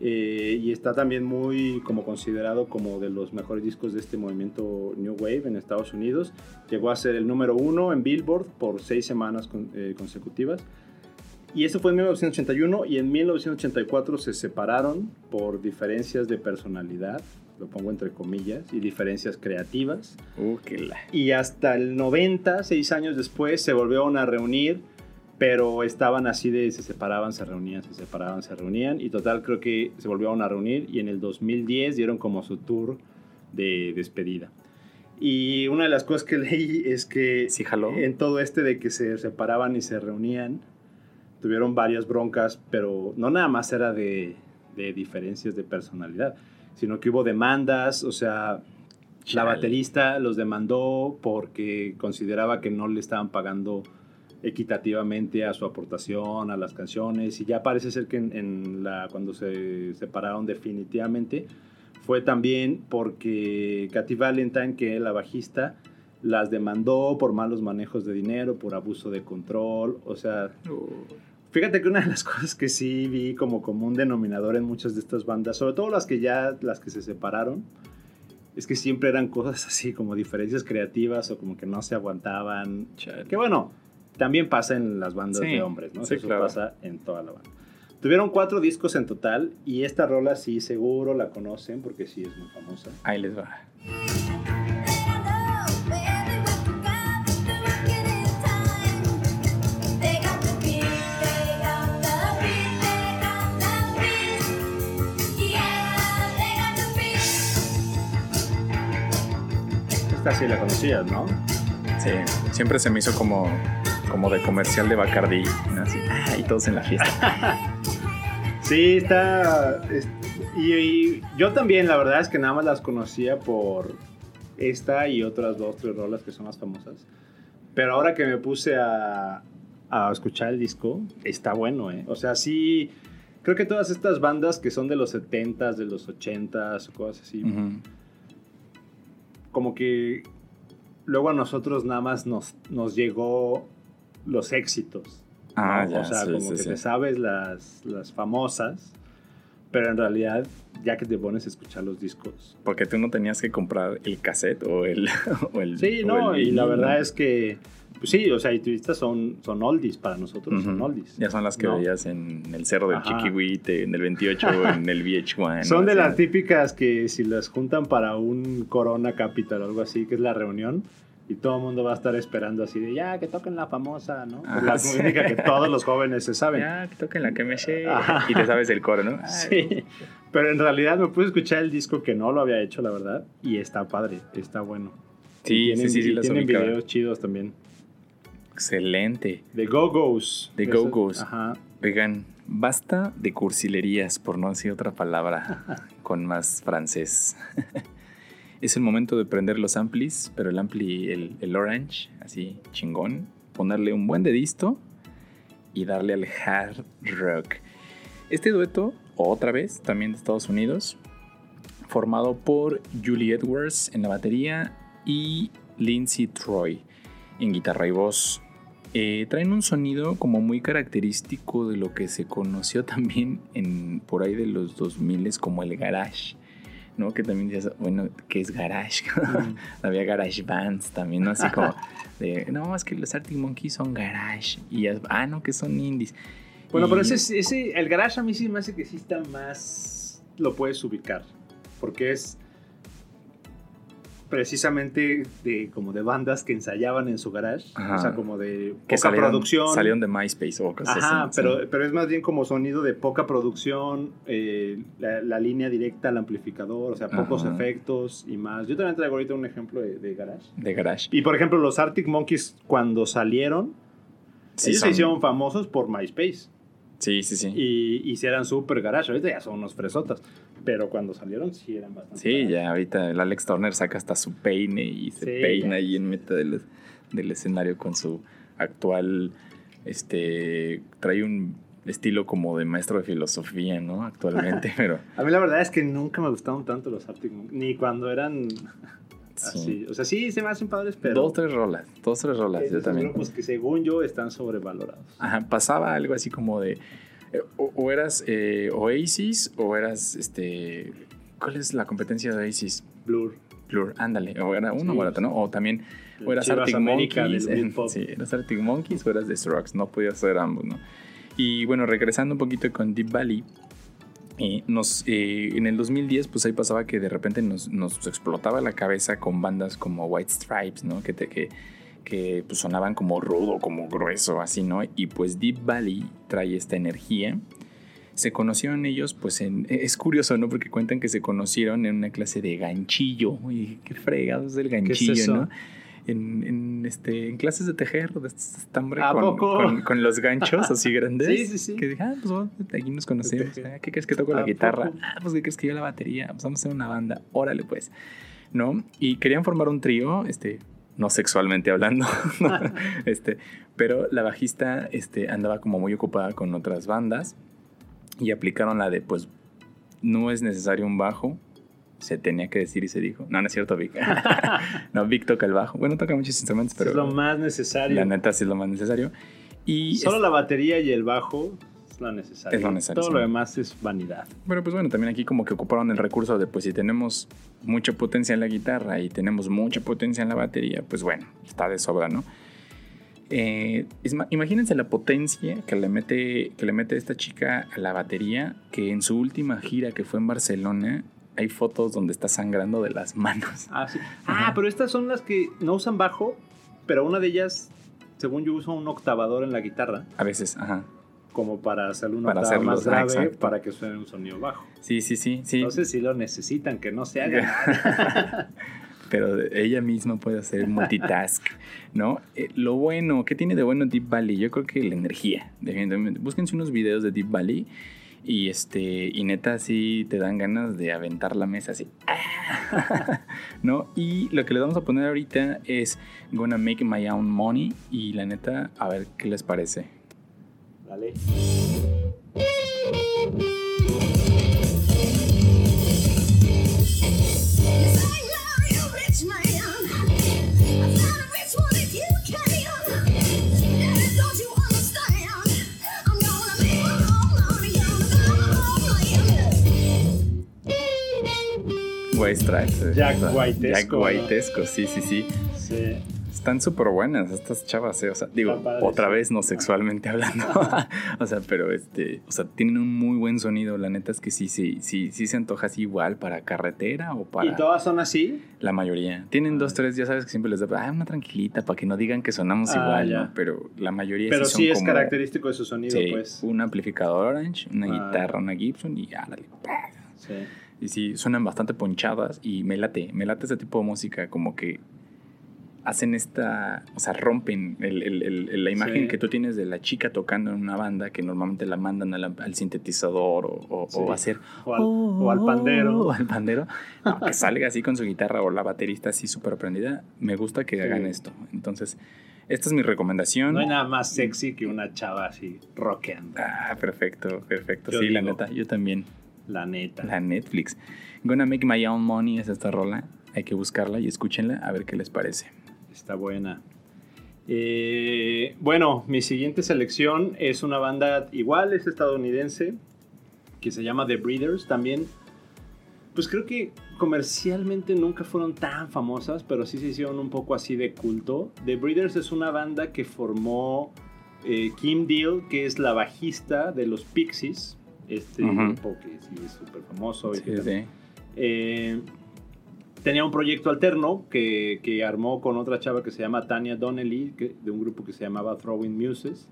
Speaker 3: eh, y está también muy como considerado como de los mejores discos de este movimiento New Wave en Estados Unidos. Llegó a ser el número uno en Billboard por seis semanas con- eh, consecutivas. Y eso fue en 1981 y en 1984 se separaron por diferencias de personalidad, lo pongo entre comillas, y diferencias creativas.
Speaker 2: Uh, qué la.
Speaker 3: Y hasta el 90, seis años después, se volvieron a reunir, pero estaban así de se separaban, se reunían, se separaban, se reunían. Y total, creo que se volvieron a reunir y en el 2010 dieron como su tour de despedida. Y una de las cosas que [LAUGHS] leí es que
Speaker 2: Sí, jaló.
Speaker 3: en todo este de que se separaban y se reunían, tuvieron varias broncas, pero no nada más era de, de diferencias de personalidad, sino que hubo demandas, o sea, la baterista los demandó porque consideraba que no le estaban pagando equitativamente a su aportación, a las canciones, y ya parece ser que en, en la, cuando se separaron definitivamente fue también porque Katy Valentine, que es la bajista, las demandó por malos manejos de dinero, por abuso de control, o sea,
Speaker 2: Uh.
Speaker 3: Fíjate que una de las [LAUGHS] cosas que sí vi como común denominador en muchas de estas bandas, sobre todo las que ya, las que se separaron, es que siempre eran cosas [LAUGHS] así como diferencias creativas o como que no se aguantaban.
Speaker 2: Chale.
Speaker 3: Que bueno, también pasa en las bandas
Speaker 2: Sí,
Speaker 3: de hombres, ¿no?
Speaker 2: sí,
Speaker 3: Eso
Speaker 2: claro.
Speaker 3: pasa en toda la banda. Tuvieron cuatro discos en total y esta rola sí seguro la conocen porque sí es muy famosa.
Speaker 2: Ahí les va.
Speaker 3: Esta sí la conocías, ¿no?
Speaker 2: Sí, siempre se me hizo como, como de comercial de Bacardi. Así, y todos en la fiesta. [LAUGHS]
Speaker 3: Sí, está. es- y, y yo también, la verdad es que nada más las conocía por esta y otras dos, tres rolas que son más famosas. Pero ahora que me puse a, a escuchar el disco, está bueno, ¿eh? O sea, sí. Creo que todas estas bandas que son de los 70s, de los 80s o cosas así,
Speaker 2: Ujú.
Speaker 3: Como que luego a nosotros nada más nos, nos llegó los éxitos. ¿no?
Speaker 2: Ah, ya,
Speaker 3: O sea,
Speaker 2: sí,
Speaker 3: como
Speaker 2: sí,
Speaker 3: que
Speaker 2: sí.
Speaker 3: te sabes las, las famosas, pero en realidad, ya que te pones a escuchar los discos.
Speaker 2: Porque tú no tenías que comprar el cassette o el. [LAUGHS] O el
Speaker 3: Sí,
Speaker 2: o
Speaker 3: no,
Speaker 2: el
Speaker 3: y la verdad es que, sí, o sea, y turistas son, son oldies para nosotros, son
Speaker 2: Ujú.
Speaker 3: oldies.
Speaker 2: Ya son las que
Speaker 3: ¿no?
Speaker 2: veías en el Cerro del
Speaker 3: Ajá.
Speaker 2: Chiquihuite, en el 28, [LAUGHS] en el VH1.
Speaker 3: Son de
Speaker 2: así.
Speaker 3: las típicas que si las juntan para un Corona Capital o algo así, que es la reunión, y todo el mundo va a estar esperando así de, ya, que toquen la famosa, ¿no?
Speaker 2: Ah,
Speaker 3: la
Speaker 2: sí.
Speaker 3: música que todos los jóvenes se saben. [LAUGHS]
Speaker 2: Ya, que toquen la que me sé.
Speaker 3: Ajá.
Speaker 2: Y te sabes el coro, ¿no? [LAUGHS] Ay,
Speaker 3: Sí, pero en realidad me pude escuchar el disco que no lo había hecho, la verdad, y está padre, está bueno.
Speaker 2: Sí,
Speaker 3: Y tienen,
Speaker 2: sí, sí, sí,
Speaker 3: y tienen videos chidos también.
Speaker 2: Excelente.
Speaker 3: The Go-Go's.
Speaker 2: The Go-Go's.
Speaker 3: Ajá.
Speaker 2: Oigan, basta de cursilerías, por no decir otra palabra [LAUGHS] con más francés. [LAUGHS] es el momento de prender los amplis, pero el ampli, el, el orange, así chingón, ponerle un buen dedisto y darle al hard rock. Este dueto, otra vez, también de Estados Unidos, formado por Julie Edwards en la batería y Lindsay Troy en guitarra y voz. Eh, traen un sonido como muy característico de lo que se conoció [LAUGHS] también en, por ahí de los 2000 como el garage, ¿no? Que también decías, bueno, ¿qué es garage? [LAUGHS] Había garage bands también, ¿no? Así como [LAUGHS] de, no, es que los Arctic Monkeys son garage. Y ya, ah, no, que son indies.
Speaker 3: Bueno,
Speaker 2: Y-
Speaker 3: pero ese, es- ese, el garage a mí sí me hace que sí está más, lo puedes ubicar, porque es precisamente de como de bandas que ensayaban en su garage,
Speaker 2: Ajá.
Speaker 3: o sea, como de
Speaker 2: que
Speaker 3: poca
Speaker 2: salieron,
Speaker 3: producción.
Speaker 2: salieron de MySpace o cosas
Speaker 3: Ajá,
Speaker 2: así.
Speaker 3: pero,
Speaker 2: sí.
Speaker 3: pero es más bien como sonido de poca producción, eh, la, la línea directa al amplificador, o sea, pocos
Speaker 2: Ajá.
Speaker 3: efectos y más. Yo también traigo ahorita un ejemplo de, de garage.
Speaker 2: De garage.
Speaker 3: Y por ejemplo, los Arctic Monkeys cuando salieron,
Speaker 2: Sí,
Speaker 3: ellos
Speaker 2: son-
Speaker 3: se hicieron famosos por MySpace.
Speaker 2: Sí, sí, sí.
Speaker 3: Y, y sí eran súper garage. Ahorita ya son unos fresotas. Pero cuando salieron sí eran bastante.
Speaker 2: Sí, ya ahorita el Alex Turner saca hasta su peine y se
Speaker 3: Sí,
Speaker 2: peina ahí en mitad del, del escenario con su actual, este, trae un estilo como de maestro de filosofía, ¿no? Actualmente, [LAUGHS] pero
Speaker 3: A mí la verdad es que nunca me gustaron tanto los Arctic. Ni cuando eran [LAUGHS] así.
Speaker 2: sí.
Speaker 3: O sea, sí se me hacen padres, pero.
Speaker 2: Dos, tres rolas, dos, tres rolas, yo también.
Speaker 3: grupos que según yo están sobrevalorados.
Speaker 2: Ajá, pasaba algo así como de, o, o eras eh, Oasis o eras, este, ¿cuál es la competencia de Oasis?
Speaker 3: Blur.
Speaker 2: Blur, ándale, o era uno
Speaker 3: Sí.
Speaker 2: o era otro, ¿no? O también, o eras
Speaker 3: Chivas
Speaker 2: Arctic
Speaker 3: América
Speaker 2: Monkeys, [LAUGHS] sí, eras Arctic Monkeys o eras The Strokes, no podías ser ambos, ¿no? Y bueno, regresando un poquito con Deep Valley, eh, nos, eh, en el 2010, pues ahí pasaba que de repente nos, nos explotaba la cabeza con bandas como White Stripes, ¿no? Que, te, que, que pues, sonaban como rudo, como grueso, así, ¿no? Y pues Deep Valley trae esta energía. Se conocieron ellos, pues en, es curioso, ¿no? Porque cuentan que se conocieron en una clase de ganchillo. Uy, qué fregados del ganchillo,
Speaker 3: eso?
Speaker 2: ¿no? En, en, este, en clases de tejer, de estambre,
Speaker 3: ¿A
Speaker 2: con,
Speaker 3: poco?
Speaker 2: con, con los ganchos así grandes. [LAUGHS]
Speaker 3: Sí, sí, sí.
Speaker 2: Que dije, ah, pues bueno, aquí nos conocemos. Ah, ¿Qué crees que toco
Speaker 3: ¿A
Speaker 2: la guitarra?
Speaker 3: poco?
Speaker 2: Ah, pues ¿qué crees que yo la batería? Pues vamos a hacer una banda. Órale, pues. ¿No? Y querían formar un trío, este, no sexualmente hablando, [LAUGHS] este, pero la bajista este, andaba como muy ocupada con otras bandas y aplicaron la de, pues, no es necesario un bajo, se tenía que decir y se dijo. No, no es cierto, Vic. [LAUGHS] no, Vic toca el bajo. Bueno, toca muchos instrumentos, pero
Speaker 3: es lo más necesario.
Speaker 2: la neta sí es lo más necesario. Y
Speaker 3: Solo la batería y el bajo es lo necesario.
Speaker 2: Es lo necesario,
Speaker 3: Todo lo demás es vanidad.
Speaker 2: Bueno, pues bueno, también aquí como que ocuparon el recurso de, pues si tenemos mucha potencia en la guitarra y tenemos mucha potencia en la batería, pues bueno, está de sobra, ¿no? Eh, imagínense la potencia que le, mete, que le mete esta chica a la batería, que en su última gira que fue en Barcelona, hay fotos donde está sangrando de las manos.
Speaker 3: Ah, sí. Ah, pero estas son las que no usan bajo, pero una de ellas, según yo, usa un octavador en la guitarra,
Speaker 2: A veces, ajá.
Speaker 3: Como para hacerle una
Speaker 2: Para
Speaker 3: octava
Speaker 2: hacerlos,
Speaker 3: más grave
Speaker 2: exacto.
Speaker 3: para que suene un sonido bajo.
Speaker 2: Sí, sí, sí, sí.
Speaker 3: Entonces sí lo necesitan, que no se haga. [LAUGHS]
Speaker 2: pero ella misma puede hacer multitask, ¿no? Eh, lo bueno, ¿qué tiene de bueno Deep Valley? Yo creo que la energía, definitivamente. Búsquense unos videos de Deep Valley y este y neta sí te dan ganas de aventar la mesa así. [LAUGHS] ¿No? Y lo que les vamos a poner ahorita es Gonna Make My Own Money y la neta, a ver qué les parece.
Speaker 3: Dale.
Speaker 4: Yes, I love you, rich man. I found a rich one if you can. Daddy, don't you understand? I'm gonna make my own money. I'm gonna
Speaker 2: White Stripes. eh,
Speaker 3: Jack Whitesco,
Speaker 2: Jack. Whitesco, sí, sí, sí.
Speaker 3: Sí.
Speaker 2: Están súper buenas estas chavas, eh, O sea, digo, otra
Speaker 3: sí.
Speaker 2: vez no sexualmente [LAUGHS] hablando. o sea, pero este, o sea, tienen un muy buen sonido. La neta es que sí, sí, sí, sí se antoja así igual para carretera o para
Speaker 3: ¿Y todas son así?
Speaker 2: la mayoría. Tienen dos, tres, ya sabes que siempre les da, ah, una tranquilita para que no digan que sonamos
Speaker 3: Ah,
Speaker 2: igual,
Speaker 3: ya.
Speaker 2: ¿no? Pero la mayoría
Speaker 3: Pero
Speaker 2: sí son
Speaker 3: sí es
Speaker 2: como-
Speaker 3: característico de su sonido,
Speaker 2: Sí,
Speaker 3: pues.
Speaker 2: un amplificador Orange, una
Speaker 3: Ah.
Speaker 2: guitarra, una Gibson y árale.
Speaker 3: Sí.
Speaker 2: Y sí, suenan bastante ponchadas y me late, me late ese tipo de música, como que hacen esta, o sea, rompen el- el- el- la imagen
Speaker 3: Sí.
Speaker 2: que tú tienes de la chica tocando en una banda que normalmente la mandan al sintetizador o, o-
Speaker 3: Sí.
Speaker 2: o a hacer...
Speaker 3: O al, o al pandero. [LAUGHS]
Speaker 2: O al pandero. No, que [LAUGHS] salga así con su guitarra o la baterista así súper prendida. Me gusta que
Speaker 3: Sí.
Speaker 2: hagan esto. Entonces, esta es mi recomendación.
Speaker 3: No hay nada más sexy que una chava así rockeando.
Speaker 2: Ah, perfecto, perfecto.
Speaker 3: Yo
Speaker 2: sí, la neta, yo también.
Speaker 3: La neta.
Speaker 2: La Netflix. Gonna Make My Own Money es esta rola. Hay que buscarla y escúchenla a ver qué les parece.
Speaker 3: Está buena. Eh, bueno, mi siguiente selección es una banda igual, es estadounidense, que se llama The Breeders. También, pues creo que comercialmente nunca fueron tan famosas, pero sí se hicieron un poco así de culto. The Breeders es una banda que formó eh, Kim Deal, que es la bajista de los Pixies, este grupo que sí es súper famoso.
Speaker 2: Sí, sí.
Speaker 3: eh, tenía un proyecto alterno que, que armó con otra chava que se llama Tania Donnelly, que- de un grupo que se llamaba Throwing Muses.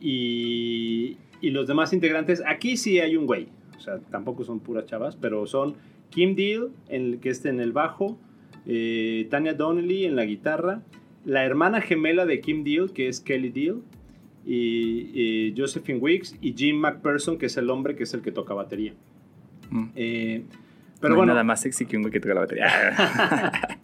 Speaker 3: Y, y los demás integrantes, aquí sí hay un güey, o sea, tampoco son puras chavas, pero son Kim Deal, en, que está en el bajo, eh, Tania Donnelly en la guitarra, la hermana gemela de Kim Deal, que es Kelly Deal, y, y Josephine Wicks y Jim McPherson, que es el hombre que es el que toca batería.
Speaker 2: Mm.
Speaker 3: Eh,
Speaker 2: Pero
Speaker 3: pero bueno,
Speaker 2: nada más sexy que un güey que toca la batería. [LAUGHS]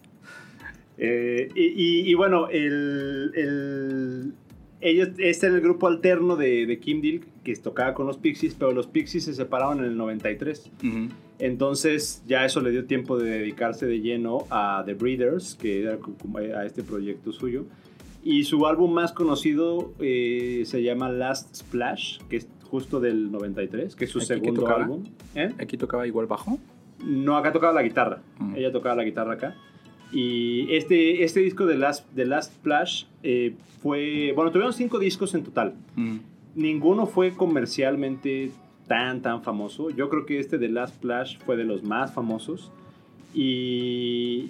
Speaker 3: Eh, y, y- y bueno, el, el- ellos, este era el grupo alterno de, de Kim Deal que tocaba con los Pixies, pero los Pixies se separaron en el 93.
Speaker 2: Ujú.
Speaker 3: Entonces ya eso le dio tiempo de dedicarse de lleno a The Breeders, que era como a este proyecto suyo. Y su álbum más conocido eh, se llama Last Splash, que es justo del 93, que es su
Speaker 2: ¿Aquí
Speaker 3: segundo álbum. ¿Eh?
Speaker 2: Aquí tocaba igual bajo.
Speaker 3: No, acá tocaba la guitarra.
Speaker 2: Mm.
Speaker 3: Ella tocaba la guitarra acá. Y este, este disco de Last, de Last Splash eh, fue... Bueno, tuvieron cinco discos en total.
Speaker 2: Mm.
Speaker 3: Ninguno fue comercialmente tan, tan famoso. Yo creo que este de Last Splash fue de los más famosos. Y,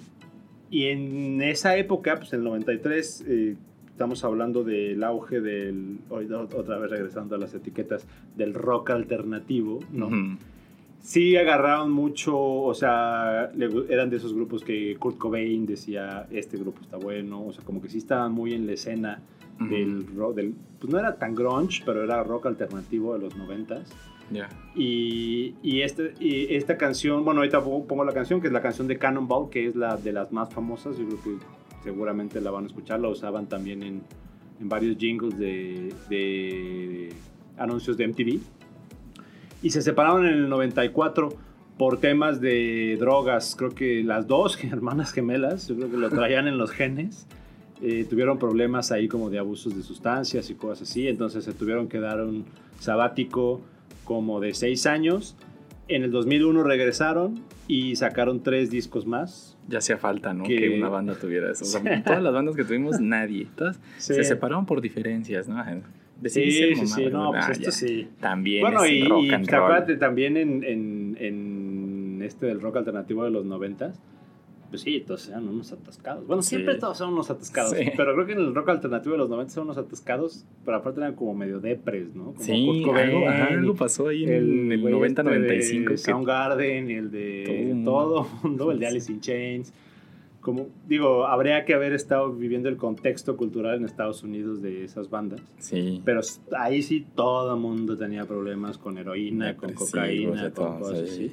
Speaker 3: y en esa época, pues en el 93, eh, estamos hablando del auge del... Otra vez regresando a las etiquetas, del rock alternativo, ¿no? Sí agarraron mucho, o sea, eran de esos grupos que Kurt Cobain decía, este grupo está bueno, o sea, como que sí estaban muy en la escena del rock, del, pues no era tan grunge, pero era rock alternativo de los noventas.
Speaker 2: Ya.
Speaker 3: Y, y, este, y esta canción, bueno, ahorita pongo, pongo la canción, que es la canción de Cannonball, que es la de las más famosas, yo creo que seguramente la van a escuchar, la usaban también en, en varios jingles de, de anuncios de MTV. Y se separaron en el 94 por temas de drogas, creo que las dos [LAUGHS] hermanas gemelas, yo creo que lo traían en los genes. eh, tuvieron problemas ahí como de abusos de sustancias y cosas así, entonces se tuvieron que dar un sabático como de seis años. En el 2001 regresaron y sacaron tres discos más.
Speaker 2: Ya hacía falta, ¿no?
Speaker 3: Que-
Speaker 2: Que, una banda tuviera eso. O sea, [LAUGHS] todas las bandas que tuvimos, nadie. Todas
Speaker 3: Sí.
Speaker 2: se separaron por diferencias, ¿no?
Speaker 3: Sí,
Speaker 2: Decidí
Speaker 3: sí,
Speaker 2: ser
Speaker 3: sí, no, pues
Speaker 2: Ah,
Speaker 3: esto
Speaker 2: ya.
Speaker 3: sí.
Speaker 2: También
Speaker 3: Bueno,
Speaker 2: es
Speaker 3: y,
Speaker 2: rock
Speaker 3: y
Speaker 2: and
Speaker 3: te
Speaker 2: roll.
Speaker 3: acuérdate también en, en- en este del rock alternativo de los noventas, pues sí, todos eran unos atascados. Bueno,
Speaker 2: Sí.
Speaker 3: siempre todos son unos atascados,
Speaker 2: Sí.
Speaker 3: pero creo que en el rock alternativo de los noventas son unos atascados, pero aparte eran como medio depres, ¿no? Como
Speaker 2: Sí,
Speaker 3: Kurt Cobain
Speaker 2: algo, ajá,
Speaker 3: y
Speaker 2: algo pasó ahí en el,
Speaker 3: güey
Speaker 2: 90-95.
Speaker 3: este Soundgarden el de
Speaker 2: Todo el
Speaker 3: todo mundo, el de Alice in Chains. Como digo, habría que haber estado viviendo el contexto cultural en Estados Unidos de esas bandas.
Speaker 2: Sí.
Speaker 3: Pero ahí sí todo el mundo tenía problemas con heroína, con cocaína, con cosas así.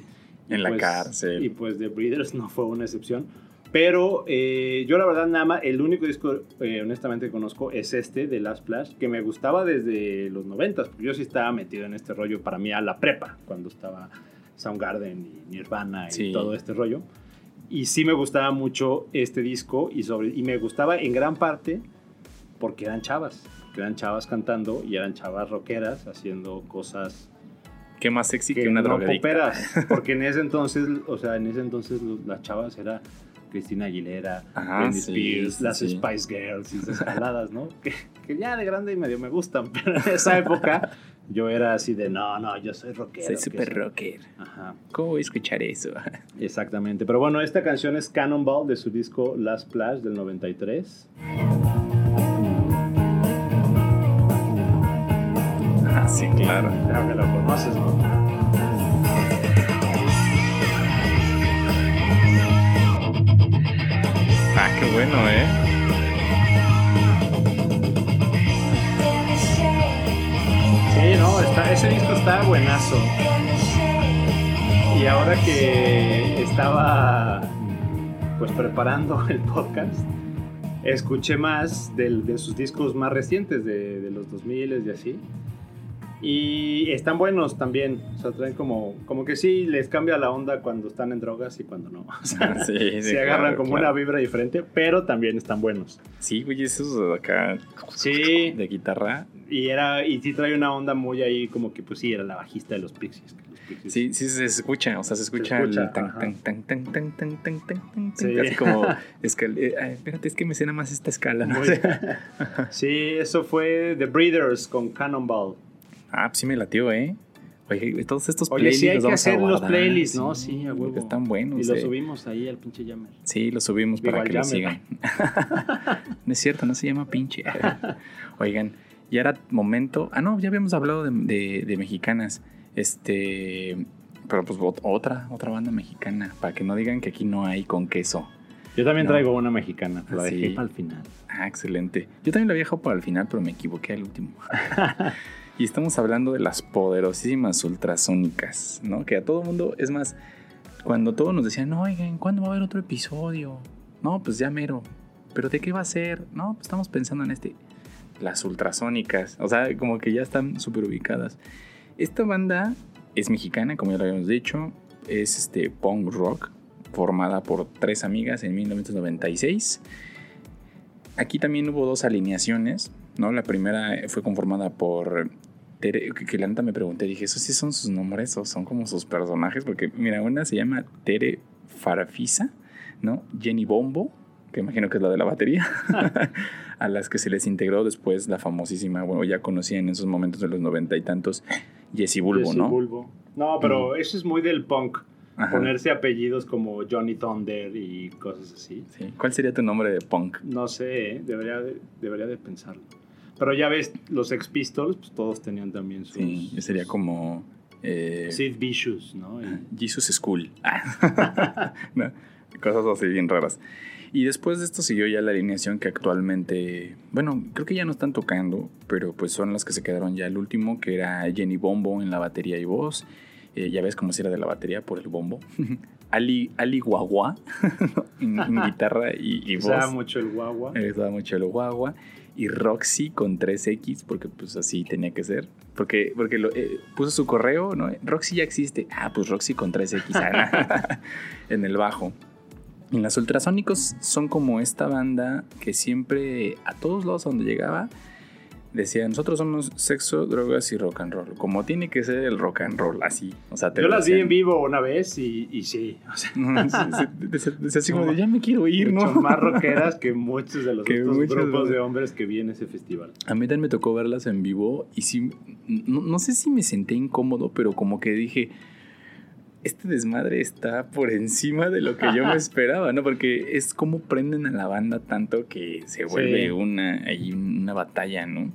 Speaker 2: En la
Speaker 3: pues-
Speaker 2: cárcel.
Speaker 3: Y pues The Breeders no fue una excepción. Pero eh, yo la verdad nada más, el único disco eh, honestamente que conozco es este de Last Splash, que me gustaba desde los noventas, porque yo sí estaba metido en este rollo para mí a la prepa, cuando estaba Soundgarden y Nirvana y
Speaker 2: Sí.
Speaker 3: todo este rollo. Y sí me gustaba mucho este disco y, sobre, y me gustaba en gran parte porque eran chavas, que eran chavas cantando y eran chavas rockeras haciendo cosas
Speaker 2: Qué más sexy que,
Speaker 3: que
Speaker 2: una
Speaker 3: no poperas, [LAUGHS] porque en ese entonces, o sea, en ese entonces las chavas era Cristina Aguilera,
Speaker 2: Ajá,
Speaker 3: Britney
Speaker 2: sí,
Speaker 3: Spears,
Speaker 2: sí,
Speaker 3: las
Speaker 2: sí.
Speaker 3: Spice Girls y esas jaladas, ¿no? Que, que ya de grande y medio me gustan, [LAUGHS] pero en esa época yo era así de, no, no, yo soy rockero.
Speaker 2: Soy super
Speaker 3: soy-".
Speaker 2: rocker.
Speaker 3: Ajá,
Speaker 2: ¿Cómo voy a escuchar eso? [LAUGHS]
Speaker 3: exactamente. Pero bueno, esta canción es Cannonball de su disco Last Splash del 93.
Speaker 2: ah, sí, claro.
Speaker 3: Que lo conoces, ¿no?
Speaker 2: Ah, qué bueno, ¿eh?
Speaker 3: Sí, no, está, ese disco está buenazo. Y ahora que estaba pues preparando [LAUGHS] el podcast, escuché más de, sus discos más recientes, de, de los 2000 y así. Y están buenos también. O sea, traen como, como que sí les cambia la onda cuando están en drogas y cuando no. [LAUGHS] O sea,
Speaker 2: Sí, sí,
Speaker 3: se agarran
Speaker 2: claro,
Speaker 3: como
Speaker 2: claro.
Speaker 3: una vibra diferente, pero también están buenos.
Speaker 2: Sí, güey, esos acá
Speaker 3: Sí.
Speaker 2: de guitarra.
Speaker 3: Y era y sí trae una onda muy ahí como que pues sí, era la bajista de los Pixies. los Pixies-
Speaker 2: Sí, sí se escucha, o sea, se escucha,
Speaker 3: escucha,
Speaker 2: el tan, tan, tan, tan, tan, tan, tan, tan, tan,
Speaker 3: Sí.
Speaker 2: así como [LAUGHS] eh, ay, espérate, es que me suena más esta escala, ¿no?
Speaker 3: Sí, eso fue The Breeders con Cannonball.
Speaker 2: Ah, pues sí me latió, ¿eh? Oye, todos estos
Speaker 3: Oye,
Speaker 2: playlists
Speaker 3: sí hay
Speaker 2: los
Speaker 3: que
Speaker 2: vamos
Speaker 3: hacer los playlists, ¿no? Sí, a
Speaker 2: porque
Speaker 3: huevo.
Speaker 2: Están buenos,
Speaker 3: Y lo
Speaker 2: eh.
Speaker 3: subimos ahí al pinche Jammer.
Speaker 2: Sí, lo subimos para que lo sigan. [LAUGHS] no es cierto, no se llama pinche. Oigan, ya era momento. Ah, no, ya habíamos hablado de, de- de mexicanas. Este. Pero pues ot- otra, otra banda mexicana. Para que no digan que aquí no hay con queso.
Speaker 3: Yo también
Speaker 2: No.
Speaker 3: traigo una mexicana, la
Speaker 2: Sí.
Speaker 3: dejé para el final.
Speaker 2: Ah, excelente. Yo también la había dejado para el final, pero me equivoqué al último. [LAUGHS] y estamos hablando de las poderosísimas ultrasónicas, ¿no? Que a todo mundo, es más, cuando todos nos decían, no, oigan, ¿cuándo va a haber otro episodio? No, pues ya mero. ¿Pero de qué va a ser? No, pues estamos pensando en este. Las ultrasónicas. O sea, como que ya están súper ubicadas. Esta banda es mexicana, como ya lo habíamos dicho. Es este punk rock, formada por tres amigas en 1996. Aquí también hubo dos alineaciones, ¿no? La primera fue conformada por Tere, que, la neta me pregunté, dije, ¿esos sí son sus nombres o son como sus personajes? Porque, mira, una se llama Tere Farafisa, ¿no? Jenny Bombo, que imagino que es la de la batería, [LAUGHS] [LAUGHS] a las que se les integró después la famosísima, bueno, ya conocía en esos momentos de los noventa y tantos, Jessie Bulbo,
Speaker 3: Jesse
Speaker 2: ¿no?
Speaker 3: Bulbo. No, pero eso es muy del punk.
Speaker 2: Ajá.
Speaker 3: Ponerse apellidos como Johnny Thunder y cosas así.
Speaker 2: Sí. ¿Cuál sería tu nombre de punk?
Speaker 3: No sé, ¿eh? debería, de, debería de pensarlo. Pero ya ves, los Ex Pistols, pues todos tenían también sus...
Speaker 2: Sí, sería como... eh,
Speaker 3: Sid Vicious, ¿no? Y-
Speaker 2: Jesus School. [LAUGHS] No, Cosas así bien raras. Y después de esto siguió ya la alineación que actualmente, bueno, creo que ya no están tocando, pero pues son las que se quedaron ya el último, que era Jenny Bombo en la batería y voz. Eh, ya ves cómo si era de la batería por el bombo. [LAUGHS] Ali, Ali Guagua [LAUGHS] en, en guitarra y, y voz.
Speaker 3: Usaba mucho el guagua.
Speaker 2: Me gustaba mucho el guagua. Y Roxy con 3X, porque pues así tenía que ser. Porque, porque eh, puso su correo, ¿no? Roxy ya existe. Ah, pues Roxy con 3X ah, [LAUGHS] en el bajo. Y las ultrasónicos son como esta banda que siempre, a todos lados donde llegaba, decía, nosotros somos sexo, drogas y rock and roll. Como tiene que ser el rock and roll, así. O sea, te
Speaker 3: Yo las vi en vivo una vez y, y sí, o sea,
Speaker 2: Sí, sí, [LAUGHS] así como de, ya me quiero ir, ¿no?
Speaker 3: mucho más [LAUGHS] rockeras que muchos de los
Speaker 2: Que
Speaker 3: otros grupos
Speaker 2: de-
Speaker 3: de hombres que vi en ese festival.
Speaker 2: A mí también me tocó verlas en vivo y sí, no, no sé si me senté incómodo, pero como que dije, este desmadre está por encima de lo que yo me [LAUGHS] esperaba, ¿no? Porque es como prenden a la banda tanto que se vuelve
Speaker 3: Sí.
Speaker 2: una, ahí una batalla, ¿no?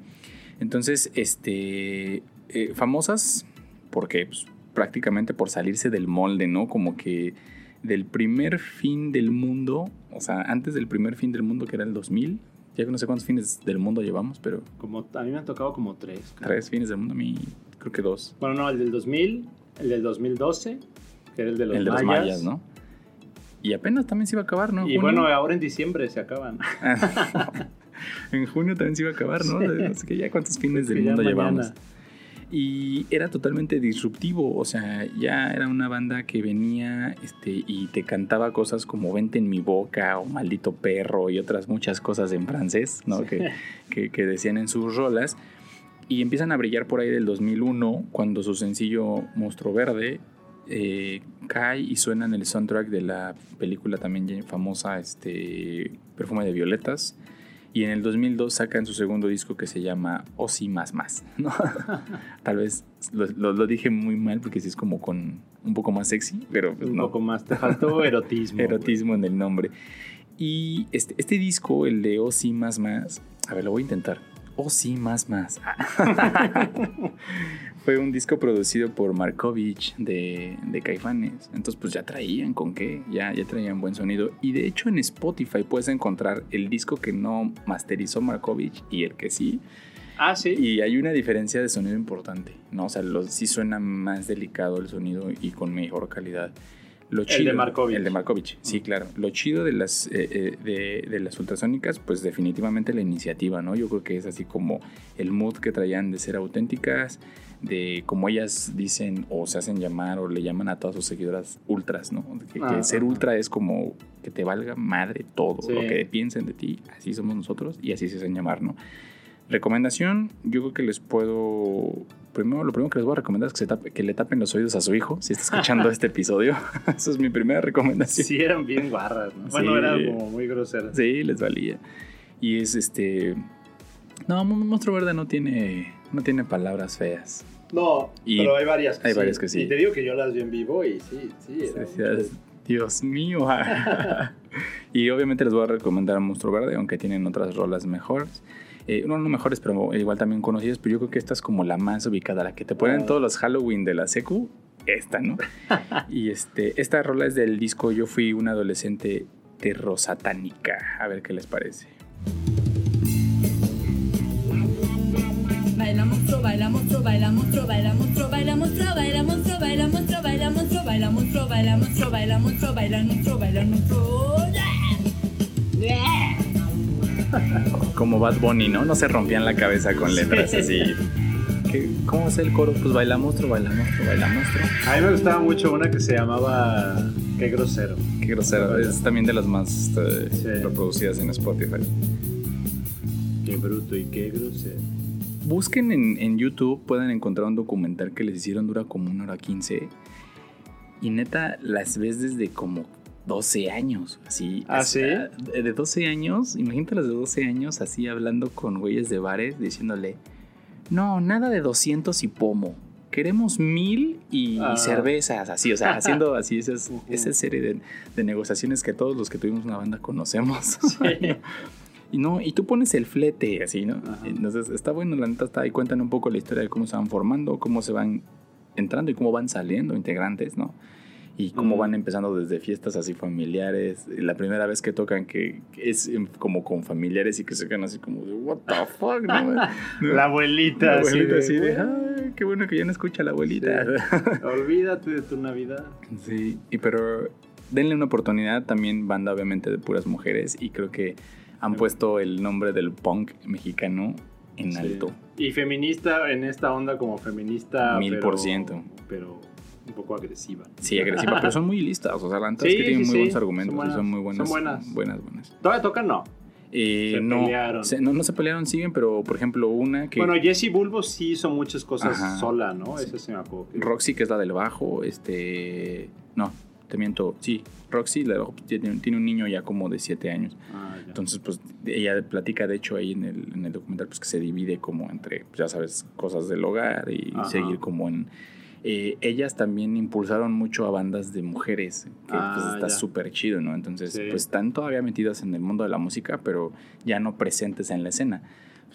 Speaker 2: Entonces, este, eh, famosas porque pues, prácticamente por salirse del molde, ¿no? Como que del primer fin del mundo, o sea, antes del primer fin del mundo que era el 2000, ya que no sé cuántos fines del mundo llevamos, pero
Speaker 3: Como, a mí me han tocado como tres. creo.
Speaker 2: tres fines del mundo, a mí creo que dos.
Speaker 3: Bueno, no, el del 2000, el del 2012, que era el de los,
Speaker 2: el de
Speaker 3: mayas,
Speaker 2: los mayas, ¿no? Y apenas también se iba a acabar, ¿no?
Speaker 3: Y
Speaker 2: Junio.
Speaker 3: bueno, ahora en diciembre se acaban. [LAUGHS]
Speaker 2: en junio también se iba a acabar, ¿no? Así que ya cuántos fines del mundo llevamos. Y era totalmente disruptivo, o sea, ya era una banda que venía este, y te cantaba cosas como Vente en mi boca o Maldito perro y otras muchas cosas en francés, ¿no? Que, que, que decían en sus rolas. Y empiezan a brillar por ahí del 2001, cuando su sencillo Monstruo Verde eh, cae y suena en el soundtrack de la película también famosa este, Perfume de Violetas. Y en el 2002 sacan su segundo disco que se llama Osi Más Más. [LAUGHS] ¿no? [LAUGHS] Tal vez lo, lo- lo dije muy mal porque sí es como con un poco más sexy, pero pues
Speaker 3: Un
Speaker 2: no.
Speaker 3: poco más. Te faltó [LAUGHS] erotismo.
Speaker 2: Erotismo en el nombre. Y este, este disco, el de Osi Más Más, a ver, lo voy a intentar. Osi Más Más. Fue un disco producido por Markovich de, de Caifanes. Entonces, pues ya traían con qué, ya, ya traían buen sonido. Y de hecho, en Spotify puedes encontrar el disco que no masterizó Markovich y el que sí.
Speaker 3: Ah, sí.
Speaker 2: Y hay una diferencia de sonido importante, ¿no? O sea, los, sí suena más delicado el sonido y con mejor calidad. Lo
Speaker 3: El de Markovich.
Speaker 2: El de Markovich, sí, claro. Lo chido de las, eh, eh, de, de las ultrasónicas, pues definitivamente la iniciativa, ¿no? Yo creo que es así como el mood que traían de ser auténticas, de como ellas dicen o se hacen llamar o le llaman a todas sus seguidoras ultras, ¿no? Que, que
Speaker 3: Ah,
Speaker 2: ser ultra es como que te valga madre todo,
Speaker 3: Sí.
Speaker 2: lo que piensen de ti, así somos nosotros y así se hacen llamar, ¿no? Recomendación, yo creo que les puedo. Primero, lo primero que les voy a recomendar es que, se tape- que le tapen los oídos a su hijo si está escuchando [LAUGHS] este episodio. [LAUGHS] Esa es mi primera recomendación.
Speaker 3: Sí, eran bien guarras, ¿no? Bueno,
Speaker 2: Sí.
Speaker 3: como muy groseras.
Speaker 2: Sí, les valía. Y es este. No, Mon- Monstruo Verde no tiene, no tiene palabras feas.
Speaker 3: No,
Speaker 2: Y
Speaker 3: pero hay varias que
Speaker 2: hay
Speaker 3: sí.
Speaker 2: varias que sí.
Speaker 3: Y te digo que yo las vi en vivo y sí, sí.
Speaker 2: Decías, Dios mío. [LAUGHS] [LAUGHS] y obviamente les voy a recomendar Monstruo Verde, aunque tienen otras rolas mejores. Eh, no, no mejores, pero igual también conocidas. Pero yo creo que esta es como la más ubicada, la que te ponen
Speaker 3: Ah.
Speaker 2: todos los Halloween de la secu. Esta, ¿no? [LAUGHS] y este, esta rola es del disco Yo fui un adolescente terrosatánica. A ver qué les parece.
Speaker 5: Baila monstruo, baila monstruo, baila monstruo, baila monstruo, baila monstruo, baila monstruo, baila monstruo, baila monstruo, baila monstruo, baila monstruo, baila monstruo, baila monstruo.
Speaker 2: Como Bad Bunny, ¿no? No se rompían la cabeza con letras así. ¿Qué- ¿Cómo es el coro? Pues baila monstruo, baila monstruo, baila monstruo.
Speaker 3: A mí me gustaba mucho una que se llamaba Qué grosero.
Speaker 2: Qué grosero. Es también de las más eh,
Speaker 3: Sí.
Speaker 2: reproducidas en Spotify.
Speaker 3: Qué bruto y qué grosero.
Speaker 2: Busquen en, en YouTube, pueden encontrar un documental que les hicieron, dura como una hora 15. Y neta, las ves desde como 12 años. Así.
Speaker 3: ¿Ah, sí?
Speaker 2: sea, De 12 años, imagínate las de 12 años así hablando con güeyes de bares, diciéndole: No, nada de 200 y pomo. Queremos mil y
Speaker 3: Ah.
Speaker 2: cervezas, así, o sea, [LAUGHS] haciendo así esas, esa serie de, de negociaciones que todos los que tuvimos una banda conocemos. [LAUGHS] Y no, y tú pones el flete, así, ¿no?
Speaker 3: Ajá.
Speaker 2: Entonces está bueno, la neta está ahí, cuentan un poco la historia de cómo se van formando, cómo se van entrando y cómo van saliendo integrantes, ¿no? Y cómo van empezando desde fiestas así familiares. La primera vez que tocan que es como con familiares y que se quedan así como de, what the fuck, ¿no? [LAUGHS]
Speaker 3: La abuelita,
Speaker 2: La abuelita
Speaker 3: así
Speaker 2: así de,
Speaker 3: de,
Speaker 2: "Ay, qué bueno que ya no escucha a la abuelita. [LAUGHS]
Speaker 3: Olvídate de tu Navidad.
Speaker 2: Sí, y pero denle una oportunidad también banda obviamente de puras mujeres y creo que han
Speaker 3: Sí.
Speaker 2: puesto el nombre del punk mexicano en
Speaker 3: Sí.
Speaker 2: alto.
Speaker 3: Y feminista en esta onda como feminista.
Speaker 2: Mil por ciento.
Speaker 3: Pero un poco agresiva.
Speaker 2: Sí, agresiva, pero son muy listas, o sea, la neta es
Speaker 3: Sí,
Speaker 2: que tienen
Speaker 3: sí,
Speaker 2: muy
Speaker 3: sí.
Speaker 2: buenos argumentos
Speaker 3: Son
Speaker 2: y son
Speaker 3: buenas,
Speaker 2: muy buenas.
Speaker 3: son buenas.
Speaker 2: Buenas, buenas.
Speaker 3: ¿Todavía tocan? No.
Speaker 2: Eh,
Speaker 3: Se
Speaker 2: no,
Speaker 3: pelearon.
Speaker 2: se- no, no se pelearon, siguen, pero por ejemplo una que...
Speaker 3: Bueno, Jesse Bulbo sí hizo muchas cosas
Speaker 2: Ajá.
Speaker 3: sola, ¿no?
Speaker 2: Sí.
Speaker 3: Eso sí me acuerdo.
Speaker 2: Roxy, que es la del bajo, este... No, te miento, sí, Roxy, la bajo, tiene, tiene un niño ya como de 7 años.
Speaker 3: Ah.
Speaker 2: Entonces, pues ella platica, de hecho, ahí en el, en el documental, pues que se divide como entre, pues, ya sabes, cosas del hogar y
Speaker 3: Ajá.
Speaker 2: seguir como en... eh, ellas también impulsaron mucho a bandas de mujeres, que
Speaker 3: Ah,
Speaker 2: pues, está súper chido, ¿no? Entonces,
Speaker 3: Sí.
Speaker 2: pues están todavía metidas en el mundo de la música, pero ya no presentes en la escena.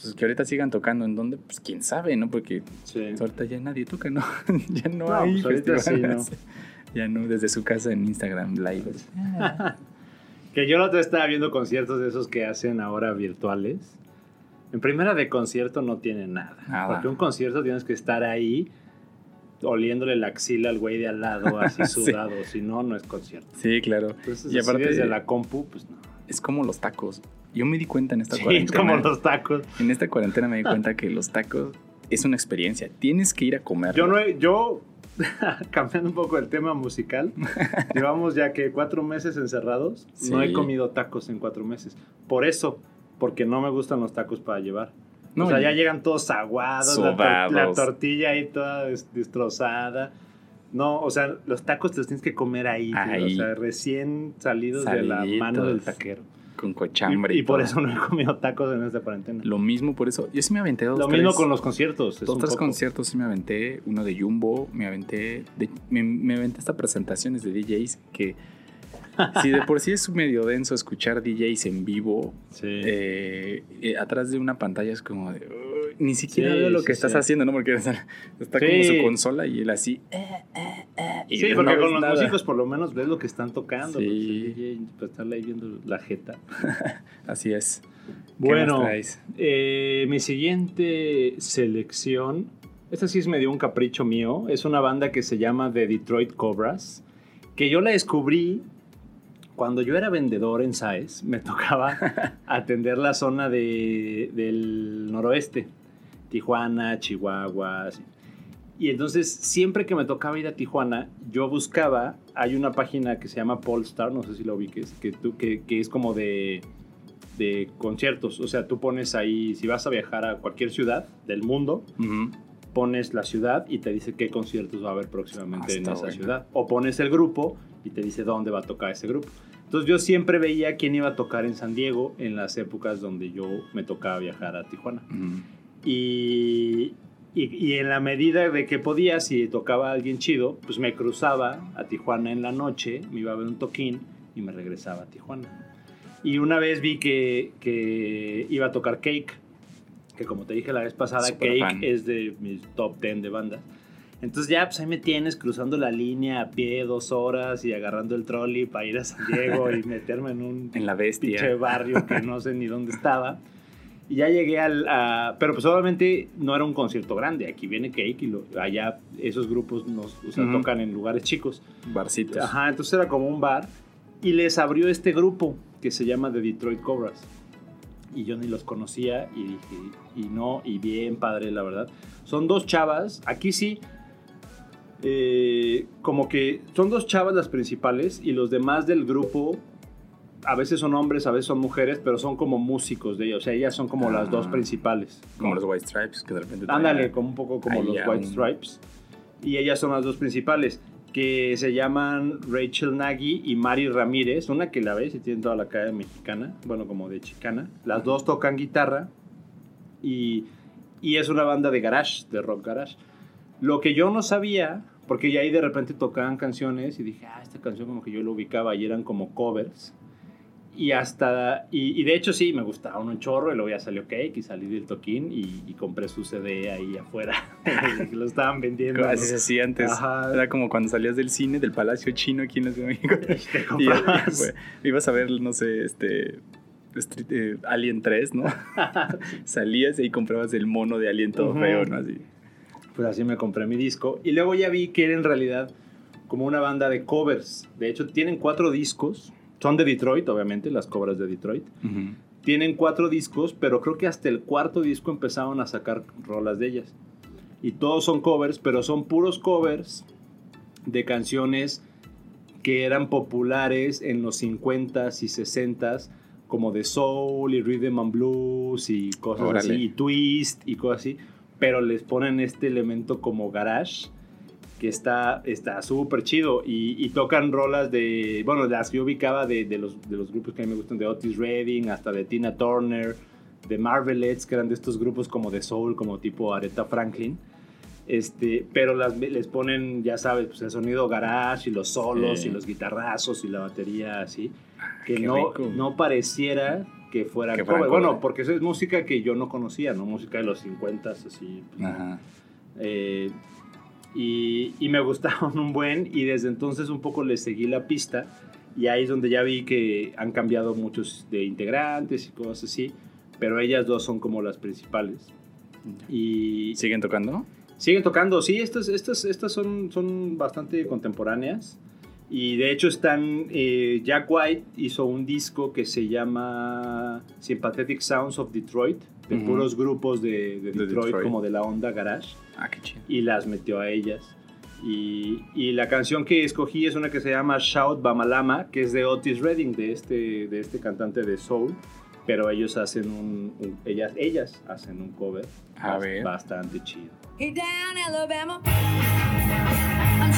Speaker 2: Pues que ahorita sigan tocando en donde, pues quién sabe, ¿no? Porque
Speaker 3: Sí.
Speaker 2: ahorita ya nadie toca, ¿no? [LAUGHS] ya no,
Speaker 3: No,
Speaker 2: hay
Speaker 3: pues ahorita sí,
Speaker 2: festivales. [LAUGHS] Ya no, desde su casa en Instagram Live. [LAUGHS]
Speaker 3: Que yo la otra vez estaba viendo conciertos de esos que hacen ahora virtuales. En primera de concierto no tiene nada.
Speaker 2: Nada.
Speaker 3: Porque un concierto tienes que estar ahí oliéndole la axila al güey de al lado, [LAUGHS] así
Speaker 2: Sí.
Speaker 3: sudado. Si no, no es concierto.
Speaker 2: Sí, claro.
Speaker 3: Entonces,
Speaker 2: y aparte,
Speaker 3: desde la compu, pues no.
Speaker 2: es como los tacos. Yo me di cuenta en esta
Speaker 3: Sí, es
Speaker 2: cuarentena.
Speaker 3: como los tacos.
Speaker 2: En esta cuarentena me di cuenta que los tacos es una experiencia. Tienes que ir a comer.
Speaker 3: Yo no he, yo, [LAUGHS] cambiando un poco el tema musical, [LAUGHS] llevamos ya que cuatro meses encerrados. No he comido tacos en cuatro meses. Por eso, porque no me gustan los tacos para llevar.
Speaker 2: No,
Speaker 3: o sea, ya llegan todos aguados, la, tor- la
Speaker 2: Sobados.
Speaker 3: tortilla ahí toda des- destrozada. No, o sea, los tacos te los tienes que comer ahí, tío. O sea, recién salidos de la mano del taquero.
Speaker 2: Con cochambre.
Speaker 3: Y, y por
Speaker 2: todo.
Speaker 3: eso no he comido tacos en esta cuarentena. Lo,
Speaker 2: Lo mismo por eso. Yo sí me aventé dos,
Speaker 3: mismo
Speaker 2: tres-
Speaker 3: con los conciertos.
Speaker 2: Dos, tres
Speaker 3: poco.
Speaker 2: conciertos sí me aventé. Uno de Jumbo, me aventé. de- me, me aventé hasta presentaciones de DJs que. [LAUGHS] si de por sí es medio denso escuchar DJs en vivo,
Speaker 3: Sí.
Speaker 2: eh, eh, atrás de una pantalla es como de. Ni siquiera
Speaker 3: Sí,
Speaker 2: veo lo
Speaker 3: sí,
Speaker 2: que estás
Speaker 3: sí.
Speaker 2: haciendo, ¿no? Porque sea, [LAUGHS] está como
Speaker 3: Sí.
Speaker 2: su consola y él así. eh, y
Speaker 3: Sí, porque con los
Speaker 2: nada.
Speaker 3: músicos por lo menos ves lo que están tocando.
Speaker 2: Sí.
Speaker 3: pues, DJ, pues, estarle ahí viendo la jeta. [LAUGHS]
Speaker 2: Así es. ¿Qué
Speaker 3: Bueno, eh, mi siguiente selección, esta sí es medio un capricho mío, es una banda que se llama The Detroit Cobras, que yo la descubrí cuando yo era vendedor en SAES, me [LAUGHS] tocaba atender la zona de- del noroeste, Tijuana, Chihuahua. así. Y entonces, siempre que me tocaba ir a Tijuana, yo buscaba, hay una página que se llama Polestar, no sé si lo ubiques, que, tú, que, que es como de, de conciertos. O sea, tú pones ahí, si vas a viajar a cualquier ciudad del mundo, pones la ciudad y te dice qué conciertos va a haber próximamente
Speaker 2: Ah,
Speaker 3: en esa
Speaker 2: bueno.
Speaker 3: ciudad. O pones el grupo y te dice dónde va a tocar ese grupo. Entonces yo siempre veía quién iba a tocar en San Diego en las épocas donde yo me tocaba viajar a Tijuana. Y, y, y en la medida de que podía, si tocaba a alguien chido, pues me cruzaba a Tijuana en la noche, me iba a ver un toquín y me regresaba a Tijuana. Y una vez vi que, que iba a tocar Cake, que como te dije la vez pasada, Cake
Speaker 2: fan.
Speaker 3: es de mis top 10 de bandas. Entonces ya, pues ahí me tienes cruzando la línea a pie dos horas y agarrando el trolley para ir a San Diego y [LAUGHS] meterme en un
Speaker 2: En la
Speaker 3: pinche
Speaker 2: bestia.
Speaker 3: barrio que no sé ni dónde estaba. Y ya llegué al... a- pero pues obviamente no era un concierto grande. Aquí viene Cake y lo- allá esos grupos nos, o sea,
Speaker 2: Ujú.
Speaker 3: tocan en lugares chicos.
Speaker 2: Barcitos.
Speaker 3: Ajá, entonces era como un bar. Y les abrió este grupo que se llama The Detroit Cobras. Y yo ni los conocía y dije, y no, y bien padre, la verdad. Son dos chavas, aquí sí, eh, como que son dos chavas las principales y los demás del grupo, a veces son hombres, a veces son mujeres, pero son como músicos de ellas. O sea, ellas son como las dos
Speaker 2: Ah.
Speaker 3: principales.
Speaker 2: Como los White Stripes, que de repente.
Speaker 3: Ándale, como un poco como los White
Speaker 2: un-
Speaker 3: Stripes. Y ellas son las dos principales, que se llaman Rachel Nagy y Mari Ramírez. Una que la ves y tiene toda la cara mexicana, bueno, como de chicana. Las dos tocan guitarra y, y es una banda de garage, de rock garage. Lo que yo no sabía, porque ya ahí de repente tocaban canciones y dije, ah, esta canción como que yo lo ubicaba y eran como covers. Y hasta, y, y de hecho sí, me gustaba un chorro y luego ya salió Cake y salí del toquín y, y compré su CD ahí afuera. [LAUGHS] lo estaban vendiendo.
Speaker 2: Así se hacía antes.
Speaker 3: Ajá.
Speaker 2: Era como cuando salías del cine, del Palacio Chino aquí en la Ciudad de México. [LAUGHS]
Speaker 3: Te
Speaker 2: Y fue- ibas a ver, no sé, este. Street- eh, Alien 3, ¿no? [LAUGHS] Salías y ahí comprabas el mono de Alien todo
Speaker 3: Ujú.
Speaker 2: feo, ¿no? Así.
Speaker 3: Pues así me compré mi disco. Y luego ya vi que era en realidad como una banda de covers. De hecho, tienen cuatro discos. Son de Detroit, obviamente, las cobras de Detroit. Tienen cuatro discos, pero creo que hasta el cuarto disco empezaron a sacar rolas de ellas. Y todos son covers, pero son puros covers de canciones que eran populares en los 50s y 60s, como de soul y rhythm and blues y cosas
Speaker 2: Órale.
Speaker 3: así, y twist y cosas así, pero les ponen este elemento como garage que está está súper chido y, y tocan rolas de, bueno, las que yo ubicaba de, de los, de los grupos que a mí me gustan, de Otis Redding, hasta de Tina Turner, de Marvelettes, que eran de estos grupos como de soul, como tipo Aretha Franklin. Este, pero las, les ponen, ya sabes, pues el sonido garage y los solos
Speaker 2: Sí.
Speaker 3: y los guitarrazos y la batería así, que
Speaker 2: qué
Speaker 3: no,
Speaker 2: rico.
Speaker 3: no pareciera que fuera
Speaker 2: Que
Speaker 3: cover.
Speaker 2: fueran
Speaker 3: Bueno, porque eso es música que yo no conocía, ¿no? Música de los 50 así. pues,
Speaker 2: Ajá.
Speaker 3: eh, y, y me [LAUGHS] gustaron un buen y desde entonces un poco les seguí la pista y ahí es donde ya vi que han cambiado muchos de integrantes y cosas así, pero ellas dos son como las principales. Y
Speaker 2: ¿Siguen tocando?
Speaker 3: siguen tocando, sí, estas, estas, estas son, son bastante contemporáneas y de hecho están, eh, Jack White hizo un disco que se llama Sympathetic Sounds of Detroit, de
Speaker 2: Ujú.
Speaker 3: puros grupos de, de
Speaker 2: De
Speaker 3: Detroit,
Speaker 2: Detroit.
Speaker 3: como de la onda garage
Speaker 2: Ah, qué chido.
Speaker 3: y las metió a ellas. Y, y la canción que escogí es una que se llama Shout Bamalama, que es de Otis Redding, de este, de este cantante de soul. Pero ellos hacen un, un- ellas, ellas hacen un cover
Speaker 2: A
Speaker 3: bas-
Speaker 2: ver.
Speaker 3: bastante chido.
Speaker 5: Hey, down Alabama. I'm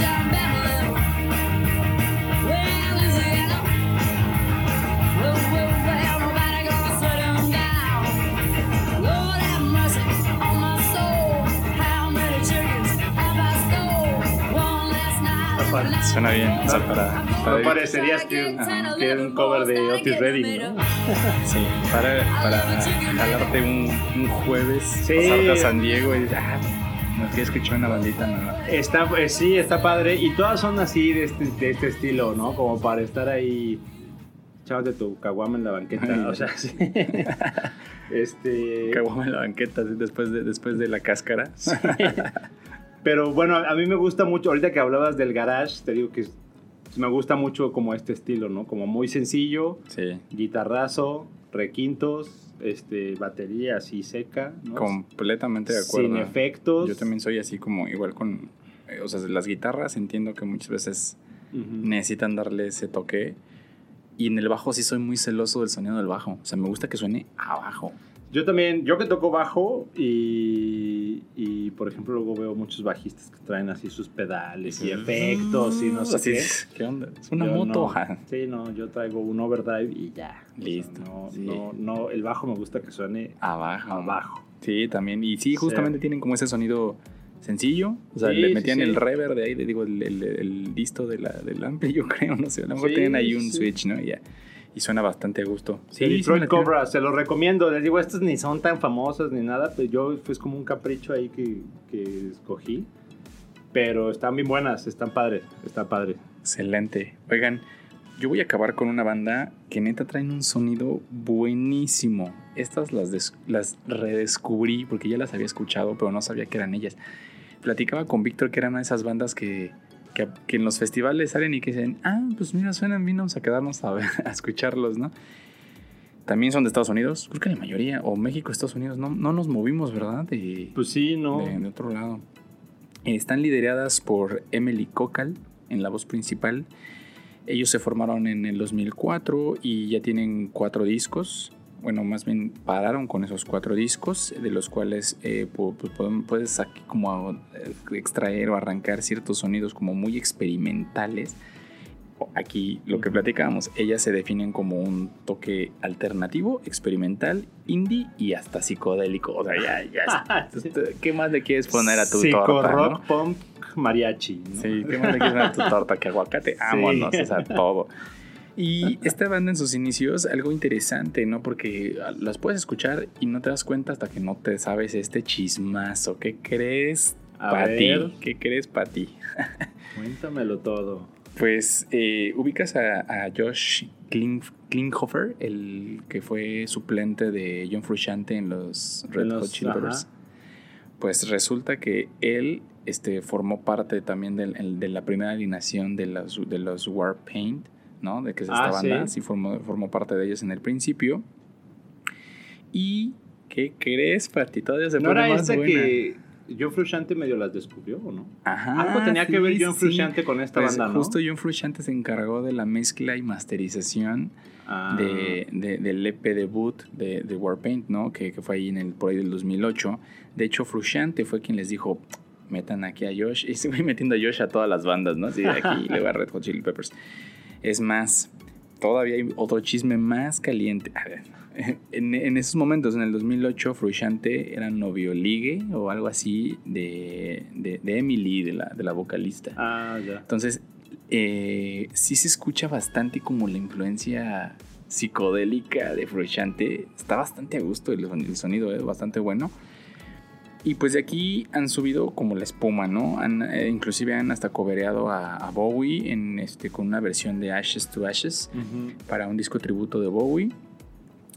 Speaker 2: Suena bien. O sea, para,
Speaker 3: No
Speaker 2: para-
Speaker 3: parecerías que,
Speaker 2: Ajá.
Speaker 3: que era un cover de Otis Redding, ¿no?
Speaker 2: sí, para, para jalarte un, un jueves,
Speaker 3: Sí.
Speaker 2: pasarte a San Diego y ah, no quiero escuchar una bandita nueva.
Speaker 3: Está, eh, sí, está padre. Y todas son así de este, de este estilo, ¿no? Como para estar ahí echándote tu caguama en la banqueta.
Speaker 2: Ay,
Speaker 3: o sea, sí. [LAUGHS] este.
Speaker 2: Caguama en la banqueta después de, después de la cáscara.
Speaker 3: Pero bueno, a mí me gusta mucho, ahorita que hablabas del garage, te digo que me gusta mucho como este estilo, ¿no? Como muy sencillo,
Speaker 2: Sí,
Speaker 3: guitarrazo, requintos, este, batería así seca, ¿no?
Speaker 2: completamente de acuerdo.
Speaker 3: Sin efectos.
Speaker 2: Yo también soy así como igual con, eh, o sea, las guitarras entiendo que muchas veces necesitan darle ese toque. Y en el bajo sí soy muy celoso del sonido del bajo. O sea, me gusta que suene abajo.
Speaker 3: Yo también, yo que toco bajo y, y, por ejemplo luego veo muchos bajistas que traen así sus pedales y efectos y no sé
Speaker 2: Así
Speaker 3: qué.
Speaker 2: es, ¿Qué onda? Es una
Speaker 3: Yo
Speaker 2: moto.
Speaker 3: no. Sí, no, yo traigo un overdrive y ya. O sea,
Speaker 2: Listo,
Speaker 3: no,
Speaker 2: sí.
Speaker 3: no, no, el bajo me gusta que suene
Speaker 2: Abajo.
Speaker 3: abajo.
Speaker 2: Sí, también. Y sí,
Speaker 3: Sí.
Speaker 2: justamente tienen como ese sonido sencillo. O sea,
Speaker 3: Sí,
Speaker 2: le metían
Speaker 3: sí.
Speaker 2: el reverb de ahí, le digo, el, el, el disto de la, del ampli, yo [LAUGHS] creo, no sé. A lo mejor
Speaker 3: Sí,
Speaker 2: tienen ahí un
Speaker 3: sí.
Speaker 2: switch, ¿no? Y, ya. Y suena bastante a gusto.
Speaker 3: Sí,
Speaker 2: sí
Speaker 3: Detroit
Speaker 2: latió.
Speaker 3: Cobra, se los recomiendo. Les digo, estas ni son tan famosas ni nada, pero yo fue como un capricho ahí que, que escogí. Pero están bien buenas, están padres, está padre.
Speaker 2: Excelente. Oigan, yo voy a acabar con una banda que neta traen un sonido buenísimo. Estas las, des- las redescubrí porque ya las había escuchado, pero no sabía que eran ellas. Platicaba con Víctor que eran una de esas bandas que, que, que en los festivales salen y que dicen, ah, pues mira, suenan bien, vamos a quedarnos a, ver- [LAUGHS] a escucharlos, ¿no? También son de Estados Unidos, creo que la mayoría, o México, Estados Unidos, no, no nos movimos, ¿verdad? De,
Speaker 3: Pues sí, no.
Speaker 2: de, de otro lado. Están lideradas por Emily Cocal en la voz principal. Ellos se formaron en el 2004 y ya tienen cuatro discos. Bueno, más bien pararon con esos cuatro discos, de los cuales eh, pu- pu- podem- puedes aquí como eh, extraer o arrancar ciertos sonidos como muy experimentales. Aquí lo que platicábamos, ellas se definen como un toque alternativo, experimental, indie y hasta psicodélico. O sea, ya, ya. [LAUGHS] ¿Qué más le quieres poner a tu
Speaker 3: Psico
Speaker 2: torta?
Speaker 3: rock,
Speaker 2: ¿no?
Speaker 3: punk, mariachi. ¿no?
Speaker 2: Sí, ¿qué más le quieres poner a tu torta? Que aguacate, [LAUGHS] vámonos, o sea, todo. Y esta banda en sus inicios, algo interesante, ¿no? Porque las puedes escuchar y no te das cuenta hasta que no te sabes este chismazo. ¿Qué crees
Speaker 3: A
Speaker 2: para ti?
Speaker 3: ver.
Speaker 2: ¿Qué crees para ti? [LAUGHS]
Speaker 3: Cuéntamelo todo.
Speaker 2: Pues eh, ubicas a, a Josh Kling, Klinghoffer, el que fue suplente de John Frusciante en los Red
Speaker 3: los-
Speaker 2: Hot Chili Peppers. Pues resulta que él este, formó parte también de, la primera alineación de los, de los Warpaint, ¿no? De que es esta
Speaker 3: Ah,
Speaker 2: banda.
Speaker 3: sí.
Speaker 2: Sí, formó, formó parte de ellos en el principio. ¿Y qué crees, Pati? Todavía se
Speaker 3: ¿No
Speaker 2: pone
Speaker 3: era
Speaker 2: más
Speaker 3: esta
Speaker 2: buena.
Speaker 3: que John Frusciante medio las descubrió o no?
Speaker 2: Ajá,
Speaker 3: Algo tenía que
Speaker 2: sí,
Speaker 3: ver John
Speaker 2: sí.
Speaker 3: Frusciante con esta
Speaker 2: Pues
Speaker 3: banda, ¿no?
Speaker 2: Justo John Frusciante se encargó de la mezcla y masterización
Speaker 3: Ah,
Speaker 2: de, de- del EP debut de, de Warpaint, ¿no? Que, que fue ahí en el, por ahí del 2008. De hecho, Frusciante fue quien les dijo, metan aquí a Josh. [LAUGHS] Y se voy metiendo a Josh a todas las bandas, ¿no? De aquí, [LAUGHS] luego a Red Hot Chili Peppers. Es más, todavía hay otro chisme más caliente. A ver, [LAUGHS] en, en esos momentos, en el 2008, Frusciante era novio ligue o algo así de, de, de Emily, de la, de la vocalista.
Speaker 3: Ah, ya.
Speaker 2: Entonces, eh, sí se escucha bastante como la influencia psicodélica de Frusciante. Está bastante a gusto el, el sonido, es bastante bueno. Y pues de aquí han subido como la espuma, ¿no? Han, eh, inclusive han hasta cobereado a, a Bowie en, este, con una versión de Ashes to Ashes para un disco tributo de Bowie.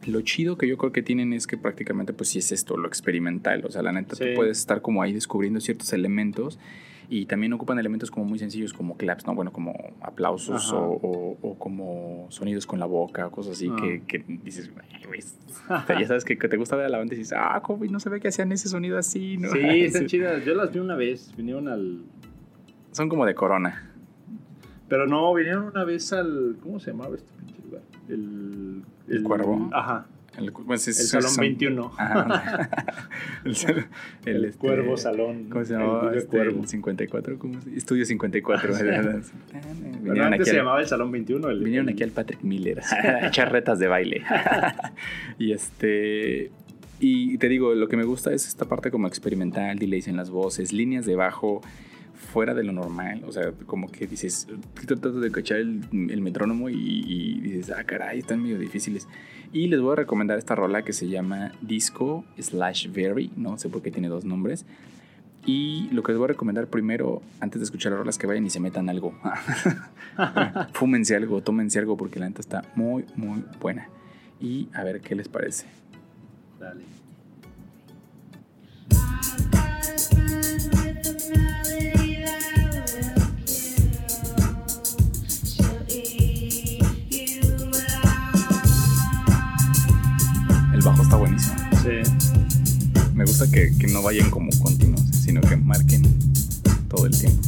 Speaker 2: Lo chido que yo creo que tienen es que prácticamente pues sí es esto, lo experimental. O sea, la neta,
Speaker 3: Sí.
Speaker 2: tú puedes estar como ahí descubriendo ciertos elementos y también ocupan elementos como muy sencillos como claps, ¿no? Bueno, como aplausos o, o- o como sonidos con la boca, cosas así
Speaker 3: Ah.
Speaker 2: que, que dices. O sea, ya sabes que, que te gusta ver a la banda y dices, ah, ¿cómo no se ve que hacían ese sonido así, ¿no?
Speaker 3: Sí, [LAUGHS] están chidas. Yo las vi una vez. Vinieron al.
Speaker 2: Son como de corona.
Speaker 3: Pero no, vinieron una vez al. ¿Cómo se llamaba este pinche lugar? El.
Speaker 2: ¿El Cuervo?
Speaker 3: Ajá.
Speaker 2: El,
Speaker 3: El Salón
Speaker 2: son-
Speaker 3: 21. [LAUGHS]
Speaker 2: Ajá. [LAUGHS] el, sal-
Speaker 3: El,
Speaker 2: este,
Speaker 3: Cuervo Salón.
Speaker 2: ¿Cómo se
Speaker 3: El
Speaker 2: llamaba?
Speaker 3: Video
Speaker 2: Este,
Speaker 3: Cuervo.
Speaker 2: el 54, ¿cómo se Estudio 54.
Speaker 3: Pero [LAUGHS]
Speaker 2: vinieron
Speaker 3: antes
Speaker 2: aquí,
Speaker 3: se
Speaker 2: al,
Speaker 3: llamaba el Salón 21. El,
Speaker 2: vinieron
Speaker 3: el-
Speaker 2: aquí al Patrick Miller a echar retas de baile. y este... Y te digo, lo que me gusta es esta parte como experimental, delays en las voces, líneas de bajo fuera de lo normal. O sea, como que dices, tratando de cachar el, el metrónomo y, y dices, ah, caray, están medio difíciles. Y les voy a recomendar esta rola que se llama Disco slash Very, no sé por qué tiene dos nombres. Y lo que les voy a recomendar primero, antes de escuchar la rola, es que vayan y se metan algo. [LAUGHS] [LAUGHS] Fúmense algo, tómense algo, porque la neta está muy, muy buena. Y a ver qué les parece.
Speaker 3: Dale.
Speaker 2: Gusta que, que no vayan como continuos, sino que marquen todo el tiempo.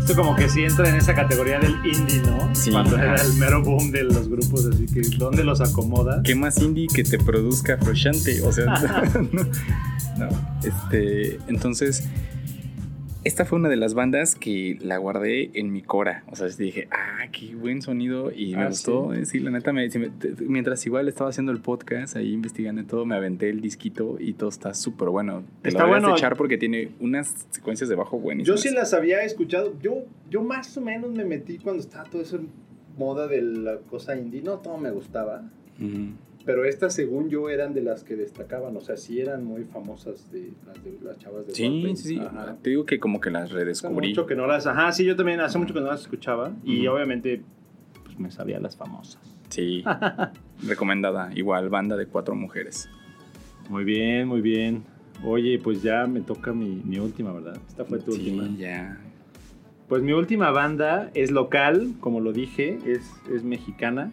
Speaker 3: Esto como que sí entra en esa categoría del indie, ¿no?
Speaker 2: Sí.
Speaker 3: Cuando era el mero boom de los grupos, así que ¿dónde los acomoda?
Speaker 2: ¿Qué más indie que te produzca Frusciante? O sea, no, [LAUGHS] [LAUGHS] no, Este, entonces, esta fue una de las bandas que la guardé en mi cora. O sea, dije, ah, qué buen sonido. Y me
Speaker 3: Ah,
Speaker 2: gustó. eh, Sí, la neta, me, sí mientras igual estaba haciendo el podcast, ahí investigando y todo, me aventé el disquito y todo está súper bueno. Te
Speaker 3: Está
Speaker 2: lo
Speaker 3: bueno.
Speaker 2: de echar porque tiene unas secuencias de bajo
Speaker 6: Yo
Speaker 2: buenísimas.
Speaker 6: sí las había escuchado. Yo, yo más o menos me metí cuando estaba todo eso en moda de la cosa indie. No, todo me gustaba. Pero estas, según yo, eran de las que destacaban. O sea, sí eran muy famosas de las, de, las chavas de
Speaker 2: Sí,
Speaker 6: Coldplay.
Speaker 2: sí.
Speaker 6: Ajá.
Speaker 2: Te digo que como que las
Speaker 3: Hace
Speaker 2: redescubrí.
Speaker 3: mucho que no las. Ajá, sí, yo también hace mucho que no las escuchaba. Y
Speaker 2: Ujú.
Speaker 3: obviamente, pues me sabía las famosas.
Speaker 2: Sí. [LAUGHS] Recomendada. Igual, banda de cuatro mujeres.
Speaker 3: Muy bien, muy bien. Oye, pues ya me toca mi, mi última, ¿verdad? Esta fue tu
Speaker 2: sí,
Speaker 3: última.
Speaker 2: ya.
Speaker 3: Pues mi última banda es local, como lo dije, es, es mexicana.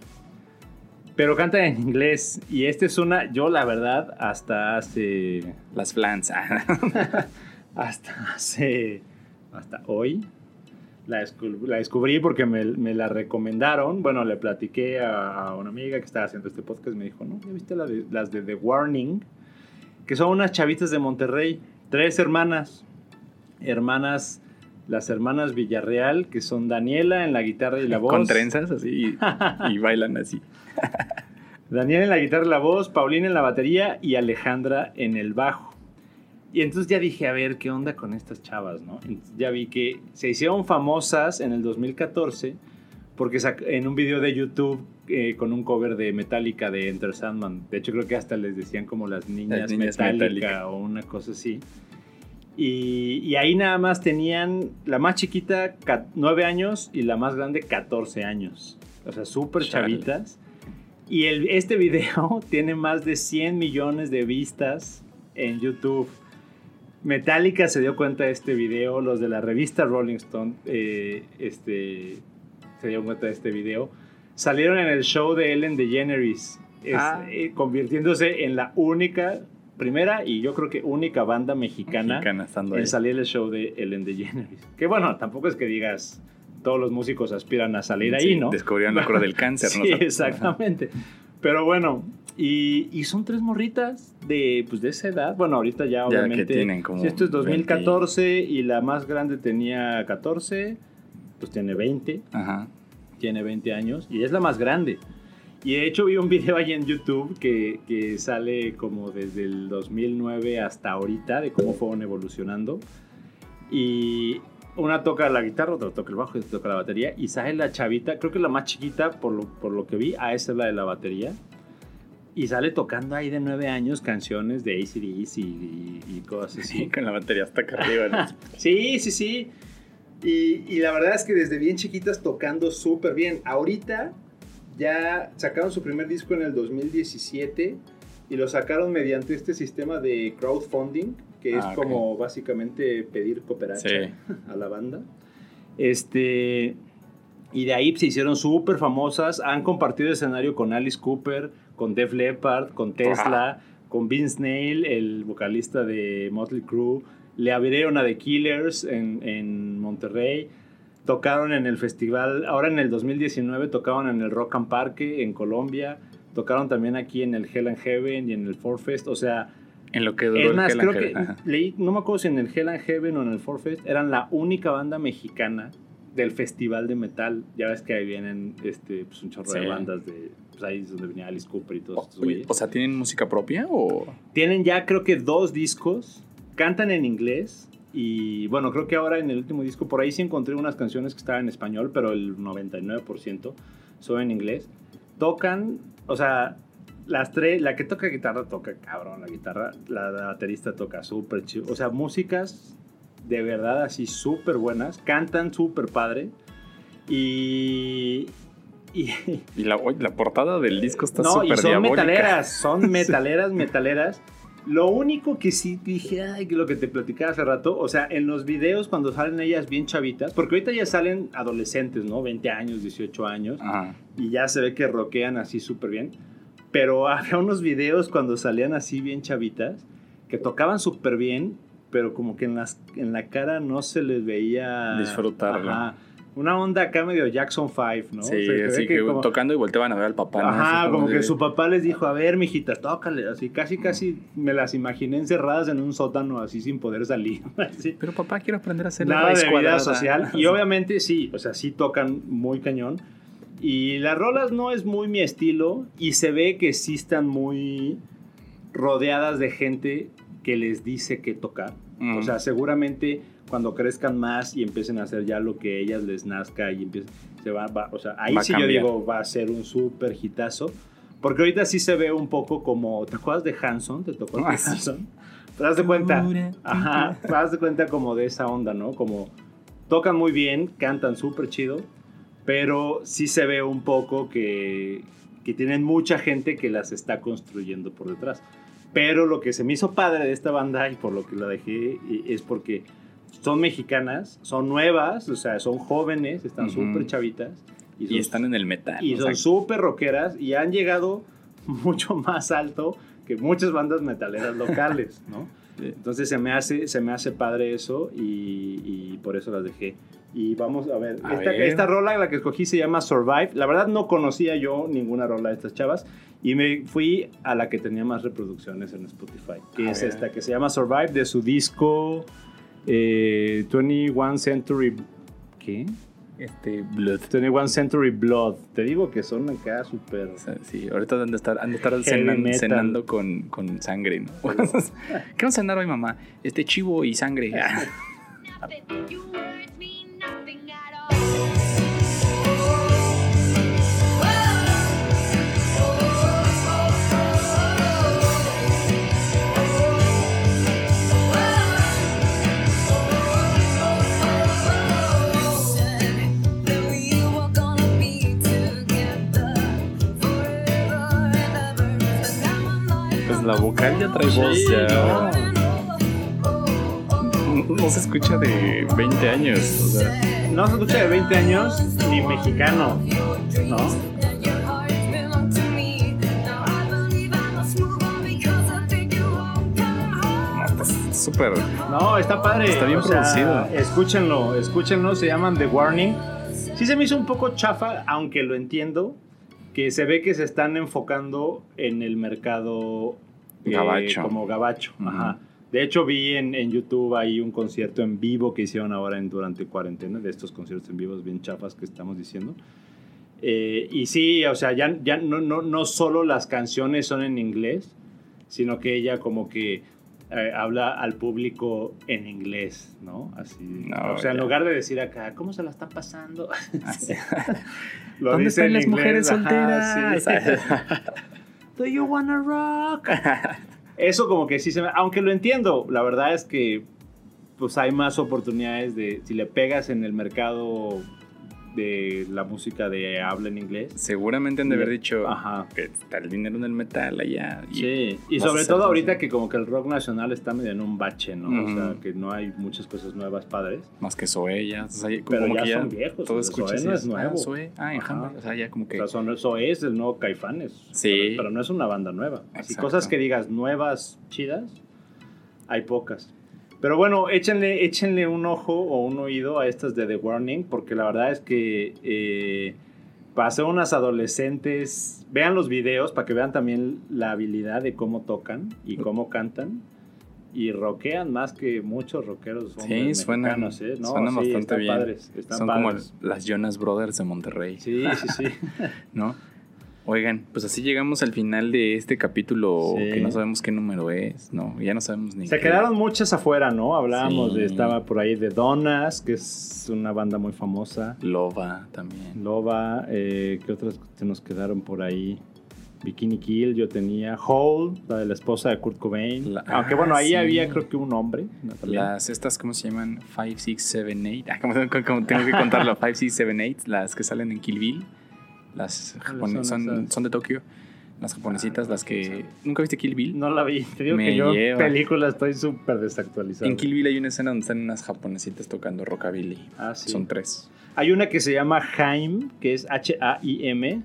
Speaker 3: Pero canta en inglés. Y esta es una, yo la verdad, hasta hace.
Speaker 2: Las flans. [LAUGHS]
Speaker 3: Hasta hace. Hasta hoy. La, descu- la descubrí porque me, me la recomendaron. Bueno, le platiqué a, una amiga que estaba haciendo este podcast. Me dijo, ¿no? ¿Ya viste las de The Warning? Que son unas chavitas de Monterrey. Tres hermanas. Hermanas. Las hermanas Villarreal, que son Daniela en la guitarra y la [LAUGHS] voz.
Speaker 2: Con trenzas así y, y [LAUGHS] bailan así.
Speaker 3: Daniel en la guitarra y la voz, Paulina en la batería y Alejandra en el bajo. Y entonces ya dije, a ver, ¿qué onda con estas chavas, no? Entonces ya vi que se hicieron famosas en el 2014 porque en un video de YouTube eh, con un cover de Metallica de Enter Sandman. De hecho, creo que hasta les decían como las niñas,
Speaker 2: Las niñas
Speaker 3: Metallica,
Speaker 2: Metallica.
Speaker 3: o una cosa así. Y, y ahí nada más tenían la más chiquita 9 años y la más grande 14 años. O sea, súper chavitas. Y el, este video [LAUGHS] tiene más de 100 millones de vistas en YouTube. Metallica se dio cuenta de este video, los de la revista Rolling Stone eh, este, se dieron cuenta de este video. Salieron en el show de Ellen DeGeneres, es,
Speaker 2: Ah.
Speaker 3: eh, convirtiéndose en la única, primera y yo creo que única banda mexicana, en salir el show de Ellen DeGeneres. Que bueno, tampoco es que digas todos los músicos aspiran a salir ahí, ¿no?
Speaker 2: Descubrieron la cura del cáncer, ¿no? [LAUGHS]
Speaker 3: Sí, exactamente. Pero bueno, y, y son tres morritas de, pues, de esa edad. Bueno, ahorita ya
Speaker 2: Ya
Speaker 3: obviamente.
Speaker 2: que tienen como
Speaker 3: si esto es 2014 y la más grande tenía 14, pues tiene 20,
Speaker 2: Ajá.
Speaker 3: tiene 20 años y es la más grande. Y de hecho vi un video ahí en YouTube que, que sale como desde el 2009 hasta ahorita de cómo fueron evolucionando. Y una toca la guitarra, otra toca el bajo y otra toca la batería. Y sale la chavita, creo que la más chiquita por lo, por lo que vi, a esa es la de la batería. Y sale tocando ahí de 9 años canciones de ACDC y, y cosas así.
Speaker 2: Sí, con la batería hasta acá arriba. ¿no? [LAUGHS]
Speaker 3: Sí, sí, sí.
Speaker 6: Y, y la verdad es que desde bien chiquitas tocando súper bien. Ahorita ya sacaron su primer disco en el 2017 y lo sacaron mediante este sistema de crowdfunding, que es
Speaker 2: Ah, ok.
Speaker 6: como básicamente pedir cooperacha
Speaker 2: Sí. [LAUGHS]
Speaker 6: a la banda.
Speaker 3: Este. Y de ahí se hicieron súper famosas. Han compartido escenario con Alice Cooper, con Def Leppard, con Tesla, con Vince Neil, el vocalista de Motley Crue. Le abrieron a The Killers en, en Monterrey. Tocaron en el festival, ahora en el 2019 tocaron en el Rock and Parque en Colombia. Tocaron también aquí en el Hell and Heaven y en el Four Fest. O sea,
Speaker 2: En lo que duró
Speaker 3: es más,
Speaker 2: Hell
Speaker 3: creo
Speaker 2: and
Speaker 3: que
Speaker 2: Heaven. Ajá.
Speaker 3: leí, no me acuerdo si en el Hell and Heaven o en el Forfest, eran la única banda mexicana del festival de metal. Ya ves que ahí vienen este, pues, un chorro de bandas de. Pues ahí es donde venía Alice Cooper y todos estos
Speaker 2: Oye,
Speaker 3: güeyes.
Speaker 2: o sea, ¿tienen música propia o...?
Speaker 3: Tienen ya creo que dos discos, cantan en inglés. Y bueno, creo que ahora en el último disco, por ahí sí encontré unas canciones que estaban en español, pero el 99% son en inglés. Tocan, o sea, las tres, la que toca guitarra toca cabrón, la guitarra, la, la baterista toca súper chido. O sea, músicas de verdad así súper buenas, cantan súper padre. Y, y,
Speaker 2: Y la, la portada del disco está
Speaker 3: no,
Speaker 2: súper
Speaker 3: son
Speaker 2: diabólica.
Speaker 3: metaleras, son [LAUGHS] metaleras, metaleras. Lo único que sí dije, ay, lo que te platicaba hace rato, o sea, en los videos cuando salen ellas bien chavitas, porque ahorita ya salen adolescentes, ¿no? 20 años, 18 años,
Speaker 2: Ajá.
Speaker 3: y ya se ve que rockean así súper bien. Pero [LAUGHS] había unos videos cuando salían así bien chavitas, que tocaban súper bien, pero como que en, las, en la cara no se les veía...
Speaker 2: Disfrutarlo.
Speaker 3: Ajá. Una onda acá medio Jackson 5, ¿no?
Speaker 2: Sí,
Speaker 3: O sea, que
Speaker 2: así que,
Speaker 3: como-
Speaker 2: tocando y volteaban a ver al papá. ¿no?
Speaker 3: Ajá, como que
Speaker 2: de-
Speaker 3: su papá les dijo, a ver, mijita, tócale. Así, casi, casi me las imaginé encerradas en un sótano, así sin poder salir. [LAUGHS] Así.
Speaker 2: Pero papá, quiero aprender a hacer la
Speaker 3: Nada
Speaker 2: raíz
Speaker 3: de vida social. [LAUGHS] Y obviamente sí, o sea, sí tocan muy cañón. Y las rolas no es muy mi estilo. Y se ve que sí están muy rodeadas de gente que les dice qué tocar.
Speaker 2: Mm.
Speaker 3: O sea, seguramente cuando crezcan más y empiecen a hacer ya lo que a ellas les nazca y empiecen, se va, va- o sea, ahí
Speaker 2: Va a
Speaker 3: sí yo digo va a ser un súper hitazo. Porque ahorita sí se ve un poco como, ¿te acuerdas de Hanson? ¿Te tocó
Speaker 2: Ah,
Speaker 3: de
Speaker 2: sí.
Speaker 3: Hanson? ¿Te das de cuenta? Ajá, te das de cuenta como de esa onda, ¿no? Como tocan muy bien, cantan súper chido, pero sí se ve un poco que, que tienen mucha gente que las está construyendo por detrás. Pero lo que se me hizo padre de esta banda y por lo que la dejé y- es porque son mexicanas, son nuevas, o sea, son jóvenes, están
Speaker 2: Ujú.
Speaker 3: súper chavitas. son-
Speaker 2: Y están en el metal.
Speaker 3: y son súper rockeras y han llegado [LAUGHS] mucho más alto que muchas bandas metaleras locales, [LAUGHS] ¿no? Entonces se me hace, se me hace padre eso y, y por eso las dejé. Y vamos a ver,
Speaker 2: A
Speaker 3: esta,
Speaker 2: ver.
Speaker 3: esta rola, la que escogí, se llama Survive. La verdad no conocía yo ninguna rola de estas chavas y me fui a la que tenía más reproducciones en Spotify, que
Speaker 2: A
Speaker 3: es
Speaker 2: ver.
Speaker 3: esta, que se llama Survive de su disco eh, 21 Century... ¿Qué?
Speaker 2: este, Blood.
Speaker 3: 21 Century Blood. Te digo que son acá súper...
Speaker 2: Sí, ahorita han de estar, han de estar
Speaker 3: Heavy
Speaker 2: cenan-
Speaker 3: metal.
Speaker 2: cenando con, con sangre, ¿no? [LAUGHS] ¿Qué vamos a cenar hoy, mamá? Este chivo y sangre. [LAUGHS] la vocal ya trae voz,
Speaker 3: Sí,
Speaker 2: ya. No, no se escucha de 20 años. O sea,
Speaker 3: No se escucha de 20 años ni mexicano, ¿no?
Speaker 2: no, está súper.
Speaker 3: No, está padre.
Speaker 2: Está bien
Speaker 3: o sea,
Speaker 2: producido.
Speaker 3: Escúchenlo, escúchenlo, se llaman The Warning. Sí se me hizo un poco chafa, aunque lo entiendo, que se ve que se están enfocando en el mercado
Speaker 2: Gabacho.
Speaker 3: como gabacho.
Speaker 2: Ujú.
Speaker 3: Ajá. De hecho, vi en, en YouTube ahí un concierto en vivo que hicieron ahora en, durante cuarentena, de estos conciertos en vivos bien chafas que estamos diciendo. Eh, y sí, o sea, ya, ya no, no, no solo las canciones son en inglés, sino que ella como que eh, habla al público en inglés, ¿no? Así.
Speaker 2: No,
Speaker 3: o sea, en
Speaker 2: ya.
Speaker 3: lugar de decir acá, ¿cómo se la están pasando?
Speaker 2: así. [LAUGHS]
Speaker 3: Lo
Speaker 2: ¿Dónde
Speaker 3: dice
Speaker 2: están
Speaker 3: en
Speaker 2: las mujeres
Speaker 3: inglés, ajá,
Speaker 2: solteras?
Speaker 3: sí. [LAUGHS] Do you wanna rock? [LAUGHS] Eso como que sí se me... Aunque lo entiendo, la verdad es que pues hay más oportunidades de... Si le pegas en el mercado de la música de habla en inglés.
Speaker 2: Seguramente han de haber dicho
Speaker 3: Ajá.
Speaker 2: que está el dinero en el metal allá. Y
Speaker 3: Sí, y sobre todo ahorita que como que el rock nacional está medio en un bache, ¿no? O sea, que no hay muchas cosas nuevas padres.
Speaker 2: Más que Zoé, ya. O sea,
Speaker 3: Pero
Speaker 2: como
Speaker 3: ya
Speaker 2: que ya
Speaker 3: son viejos,
Speaker 2: Todo
Speaker 3: o
Speaker 2: escuchas
Speaker 3: Zoé no es
Speaker 2: dices,
Speaker 3: nuevo.
Speaker 2: Ah, Zoé. Ah,
Speaker 3: Ajá.
Speaker 2: O sea, ya como
Speaker 3: O
Speaker 2: que.
Speaker 3: sea, son, eso es el nuevo Caifanes.
Speaker 2: Sí.
Speaker 3: Pero, pero no es una banda nueva. Así
Speaker 2: Exacto.
Speaker 3: cosas que digas nuevas, chidas, hay pocas. Pero bueno, échenle, échenle un ojo o un oído a estas de The Warning, porque la verdad es que eh, para ser unas adolescentes, vean los videos para que vean también la habilidad de cómo tocan y cómo cantan. Y rockean más que muchos rockeros
Speaker 2: Sí, suenan,
Speaker 3: ¿eh? No,
Speaker 2: suenan
Speaker 3: sí,
Speaker 2: bastante
Speaker 3: están
Speaker 2: bien.
Speaker 3: padres, están
Speaker 2: Son
Speaker 3: padres.
Speaker 2: como las Jonas Brothers de Monterrey,
Speaker 3: Sí, sí, sí. [LAUGHS]
Speaker 2: ¿no? Oigan, pues así llegamos al final de este capítulo
Speaker 3: Sí.
Speaker 2: que no sabemos qué número es, ¿no? Ya no sabemos ni
Speaker 3: Se
Speaker 2: qué.
Speaker 3: quedaron muchas afuera, ¿no? Hablábamos
Speaker 2: Sí.
Speaker 3: de, estaba por ahí de Donas, que es una banda muy famosa.
Speaker 2: Loba también.
Speaker 3: Loba, eh, ¿qué otras se nos quedaron por ahí? Bikini Kill, yo tenía. Hole, la de la esposa de Kurt Cobain.
Speaker 2: La-
Speaker 3: Aunque
Speaker 2: ah,
Speaker 3: bueno, ahí
Speaker 2: sí.
Speaker 3: había creo que un hombre.
Speaker 2: Las estas, ¿cómo se llaman? 5, 6, 7, 8. Ah, ¿cómo, cómo- cómo tengo que contarlo? 5, 6, 7, 8. Las que salen en Kill Bill. Las japone-
Speaker 3: son
Speaker 2: son, de Tokio. Las japonesitas,
Speaker 3: Ah,
Speaker 2: las que... ¿Nunca viste Kill Bill?
Speaker 3: No la vi. Te digo
Speaker 2: Me
Speaker 3: que yo
Speaker 2: lleva.
Speaker 3: película estoy súper desactualizado.
Speaker 2: En Kill Bill hay una escena donde están unas japonesitas tocando rockabilly.
Speaker 3: Ah, sí.
Speaker 2: Son tres.
Speaker 3: Hay una que se llama Haim, que es H-A-I-M,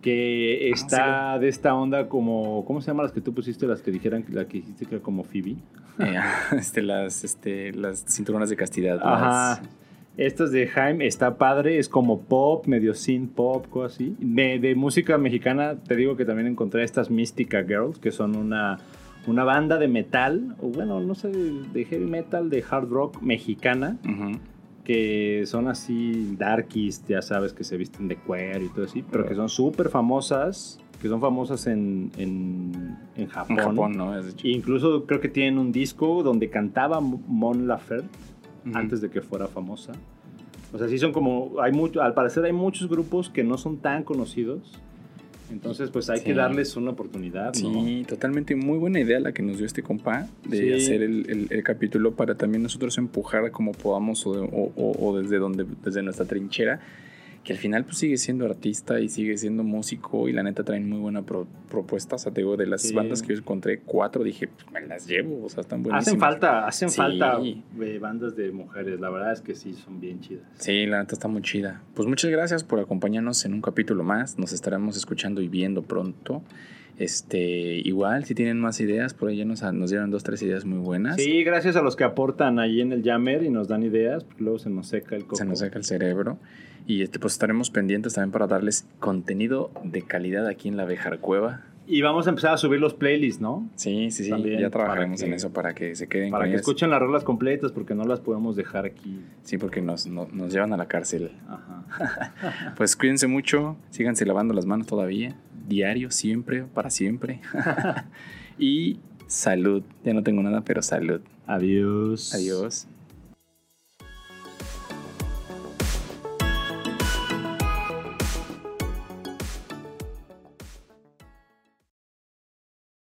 Speaker 3: que está de esta onda como. ¿Cómo se llaman las que tú pusiste? Las que dijeran, la que dijiste que era como Phoebe.
Speaker 2: Eh, [LAUGHS] este, las, este, las cinturonas de castidad.
Speaker 3: Ajá.
Speaker 2: las-
Speaker 3: Estas de Jaime está padre, es como pop, medio synth pop, cosas así. De, de música mexicana, te digo que también encontré estas Mystica Girls, que son una, una banda de metal, o bueno, no sé, de, heavy metal, de hard rock mexicana, que son así darkies, ya sabes, que se visten de cuero y todo así, pero que son súper famosas, que son famosas en, en, en Japón.
Speaker 2: En Japón, ¿no?
Speaker 3: Incluso creo que tienen un disco donde cantaba Mon Laferte
Speaker 2: Ujú.
Speaker 3: antes de que fuera famosa. O sea, sí son como, hay mucho, al parecer hay muchos grupos que no son tan conocidos. Entonces, pues hay
Speaker 2: Sí.
Speaker 3: que darles una oportunidad, ¿no?
Speaker 2: Sí, totalmente muy buena idea la que nos dio este compa de
Speaker 3: Sí.
Speaker 2: hacer el, el- el capítulo para también nosotros empujar como podamos o, o- o- o desde donde desde nuestra trinchera que al final pues sigue siendo artista y sigue siendo músico y la neta traen muy buena pro- propuesta. O sea, te digo, de las
Speaker 3: Sí.
Speaker 2: bandas que yo encontré, cuatro, dije, pues me las llevo, o sea, están buenísimas.
Speaker 3: Hacen falta, hacen
Speaker 2: Sí.
Speaker 3: falta eh, bandas de mujeres, la verdad es que sí, son bien chidas.
Speaker 2: Sí, la neta está muy chida. Pues muchas gracias por acompañarnos en un capítulo más. Nos estaremos escuchando y viendo pronto. Este, igual, si tienen más ideas, por ahí ya nos, nos dieron dos, tres ideas muy buenas.
Speaker 3: Sí, gracias a los que aportan ahí en el Jammer y nos dan ideas, luego se nos seca el coco.
Speaker 2: Se nos saca el cerebro. Y este, pues estaremos pendientes también para darles contenido de calidad aquí en la Bejar Cueva.
Speaker 3: Y vamos a empezar a subir los playlists, ¿no?
Speaker 2: Sí, sí, sí.
Speaker 3: También,
Speaker 2: ya trabajaremos en eso para que se queden
Speaker 3: Para
Speaker 2: con
Speaker 3: que
Speaker 2: ellas.
Speaker 3: escuchen las rolas completas, porque no las podemos dejar aquí.
Speaker 2: Sí, porque nos, no- nos llevan a la cárcel.
Speaker 3: Ajá. [LAUGHS]
Speaker 2: Pues cuídense mucho, síganse lavando las manos todavía, diario, siempre, para siempre. [LAUGHS] [LAUGHS] y salud. Ya no tengo nada, pero salud.
Speaker 3: Adiós.
Speaker 2: Adiós.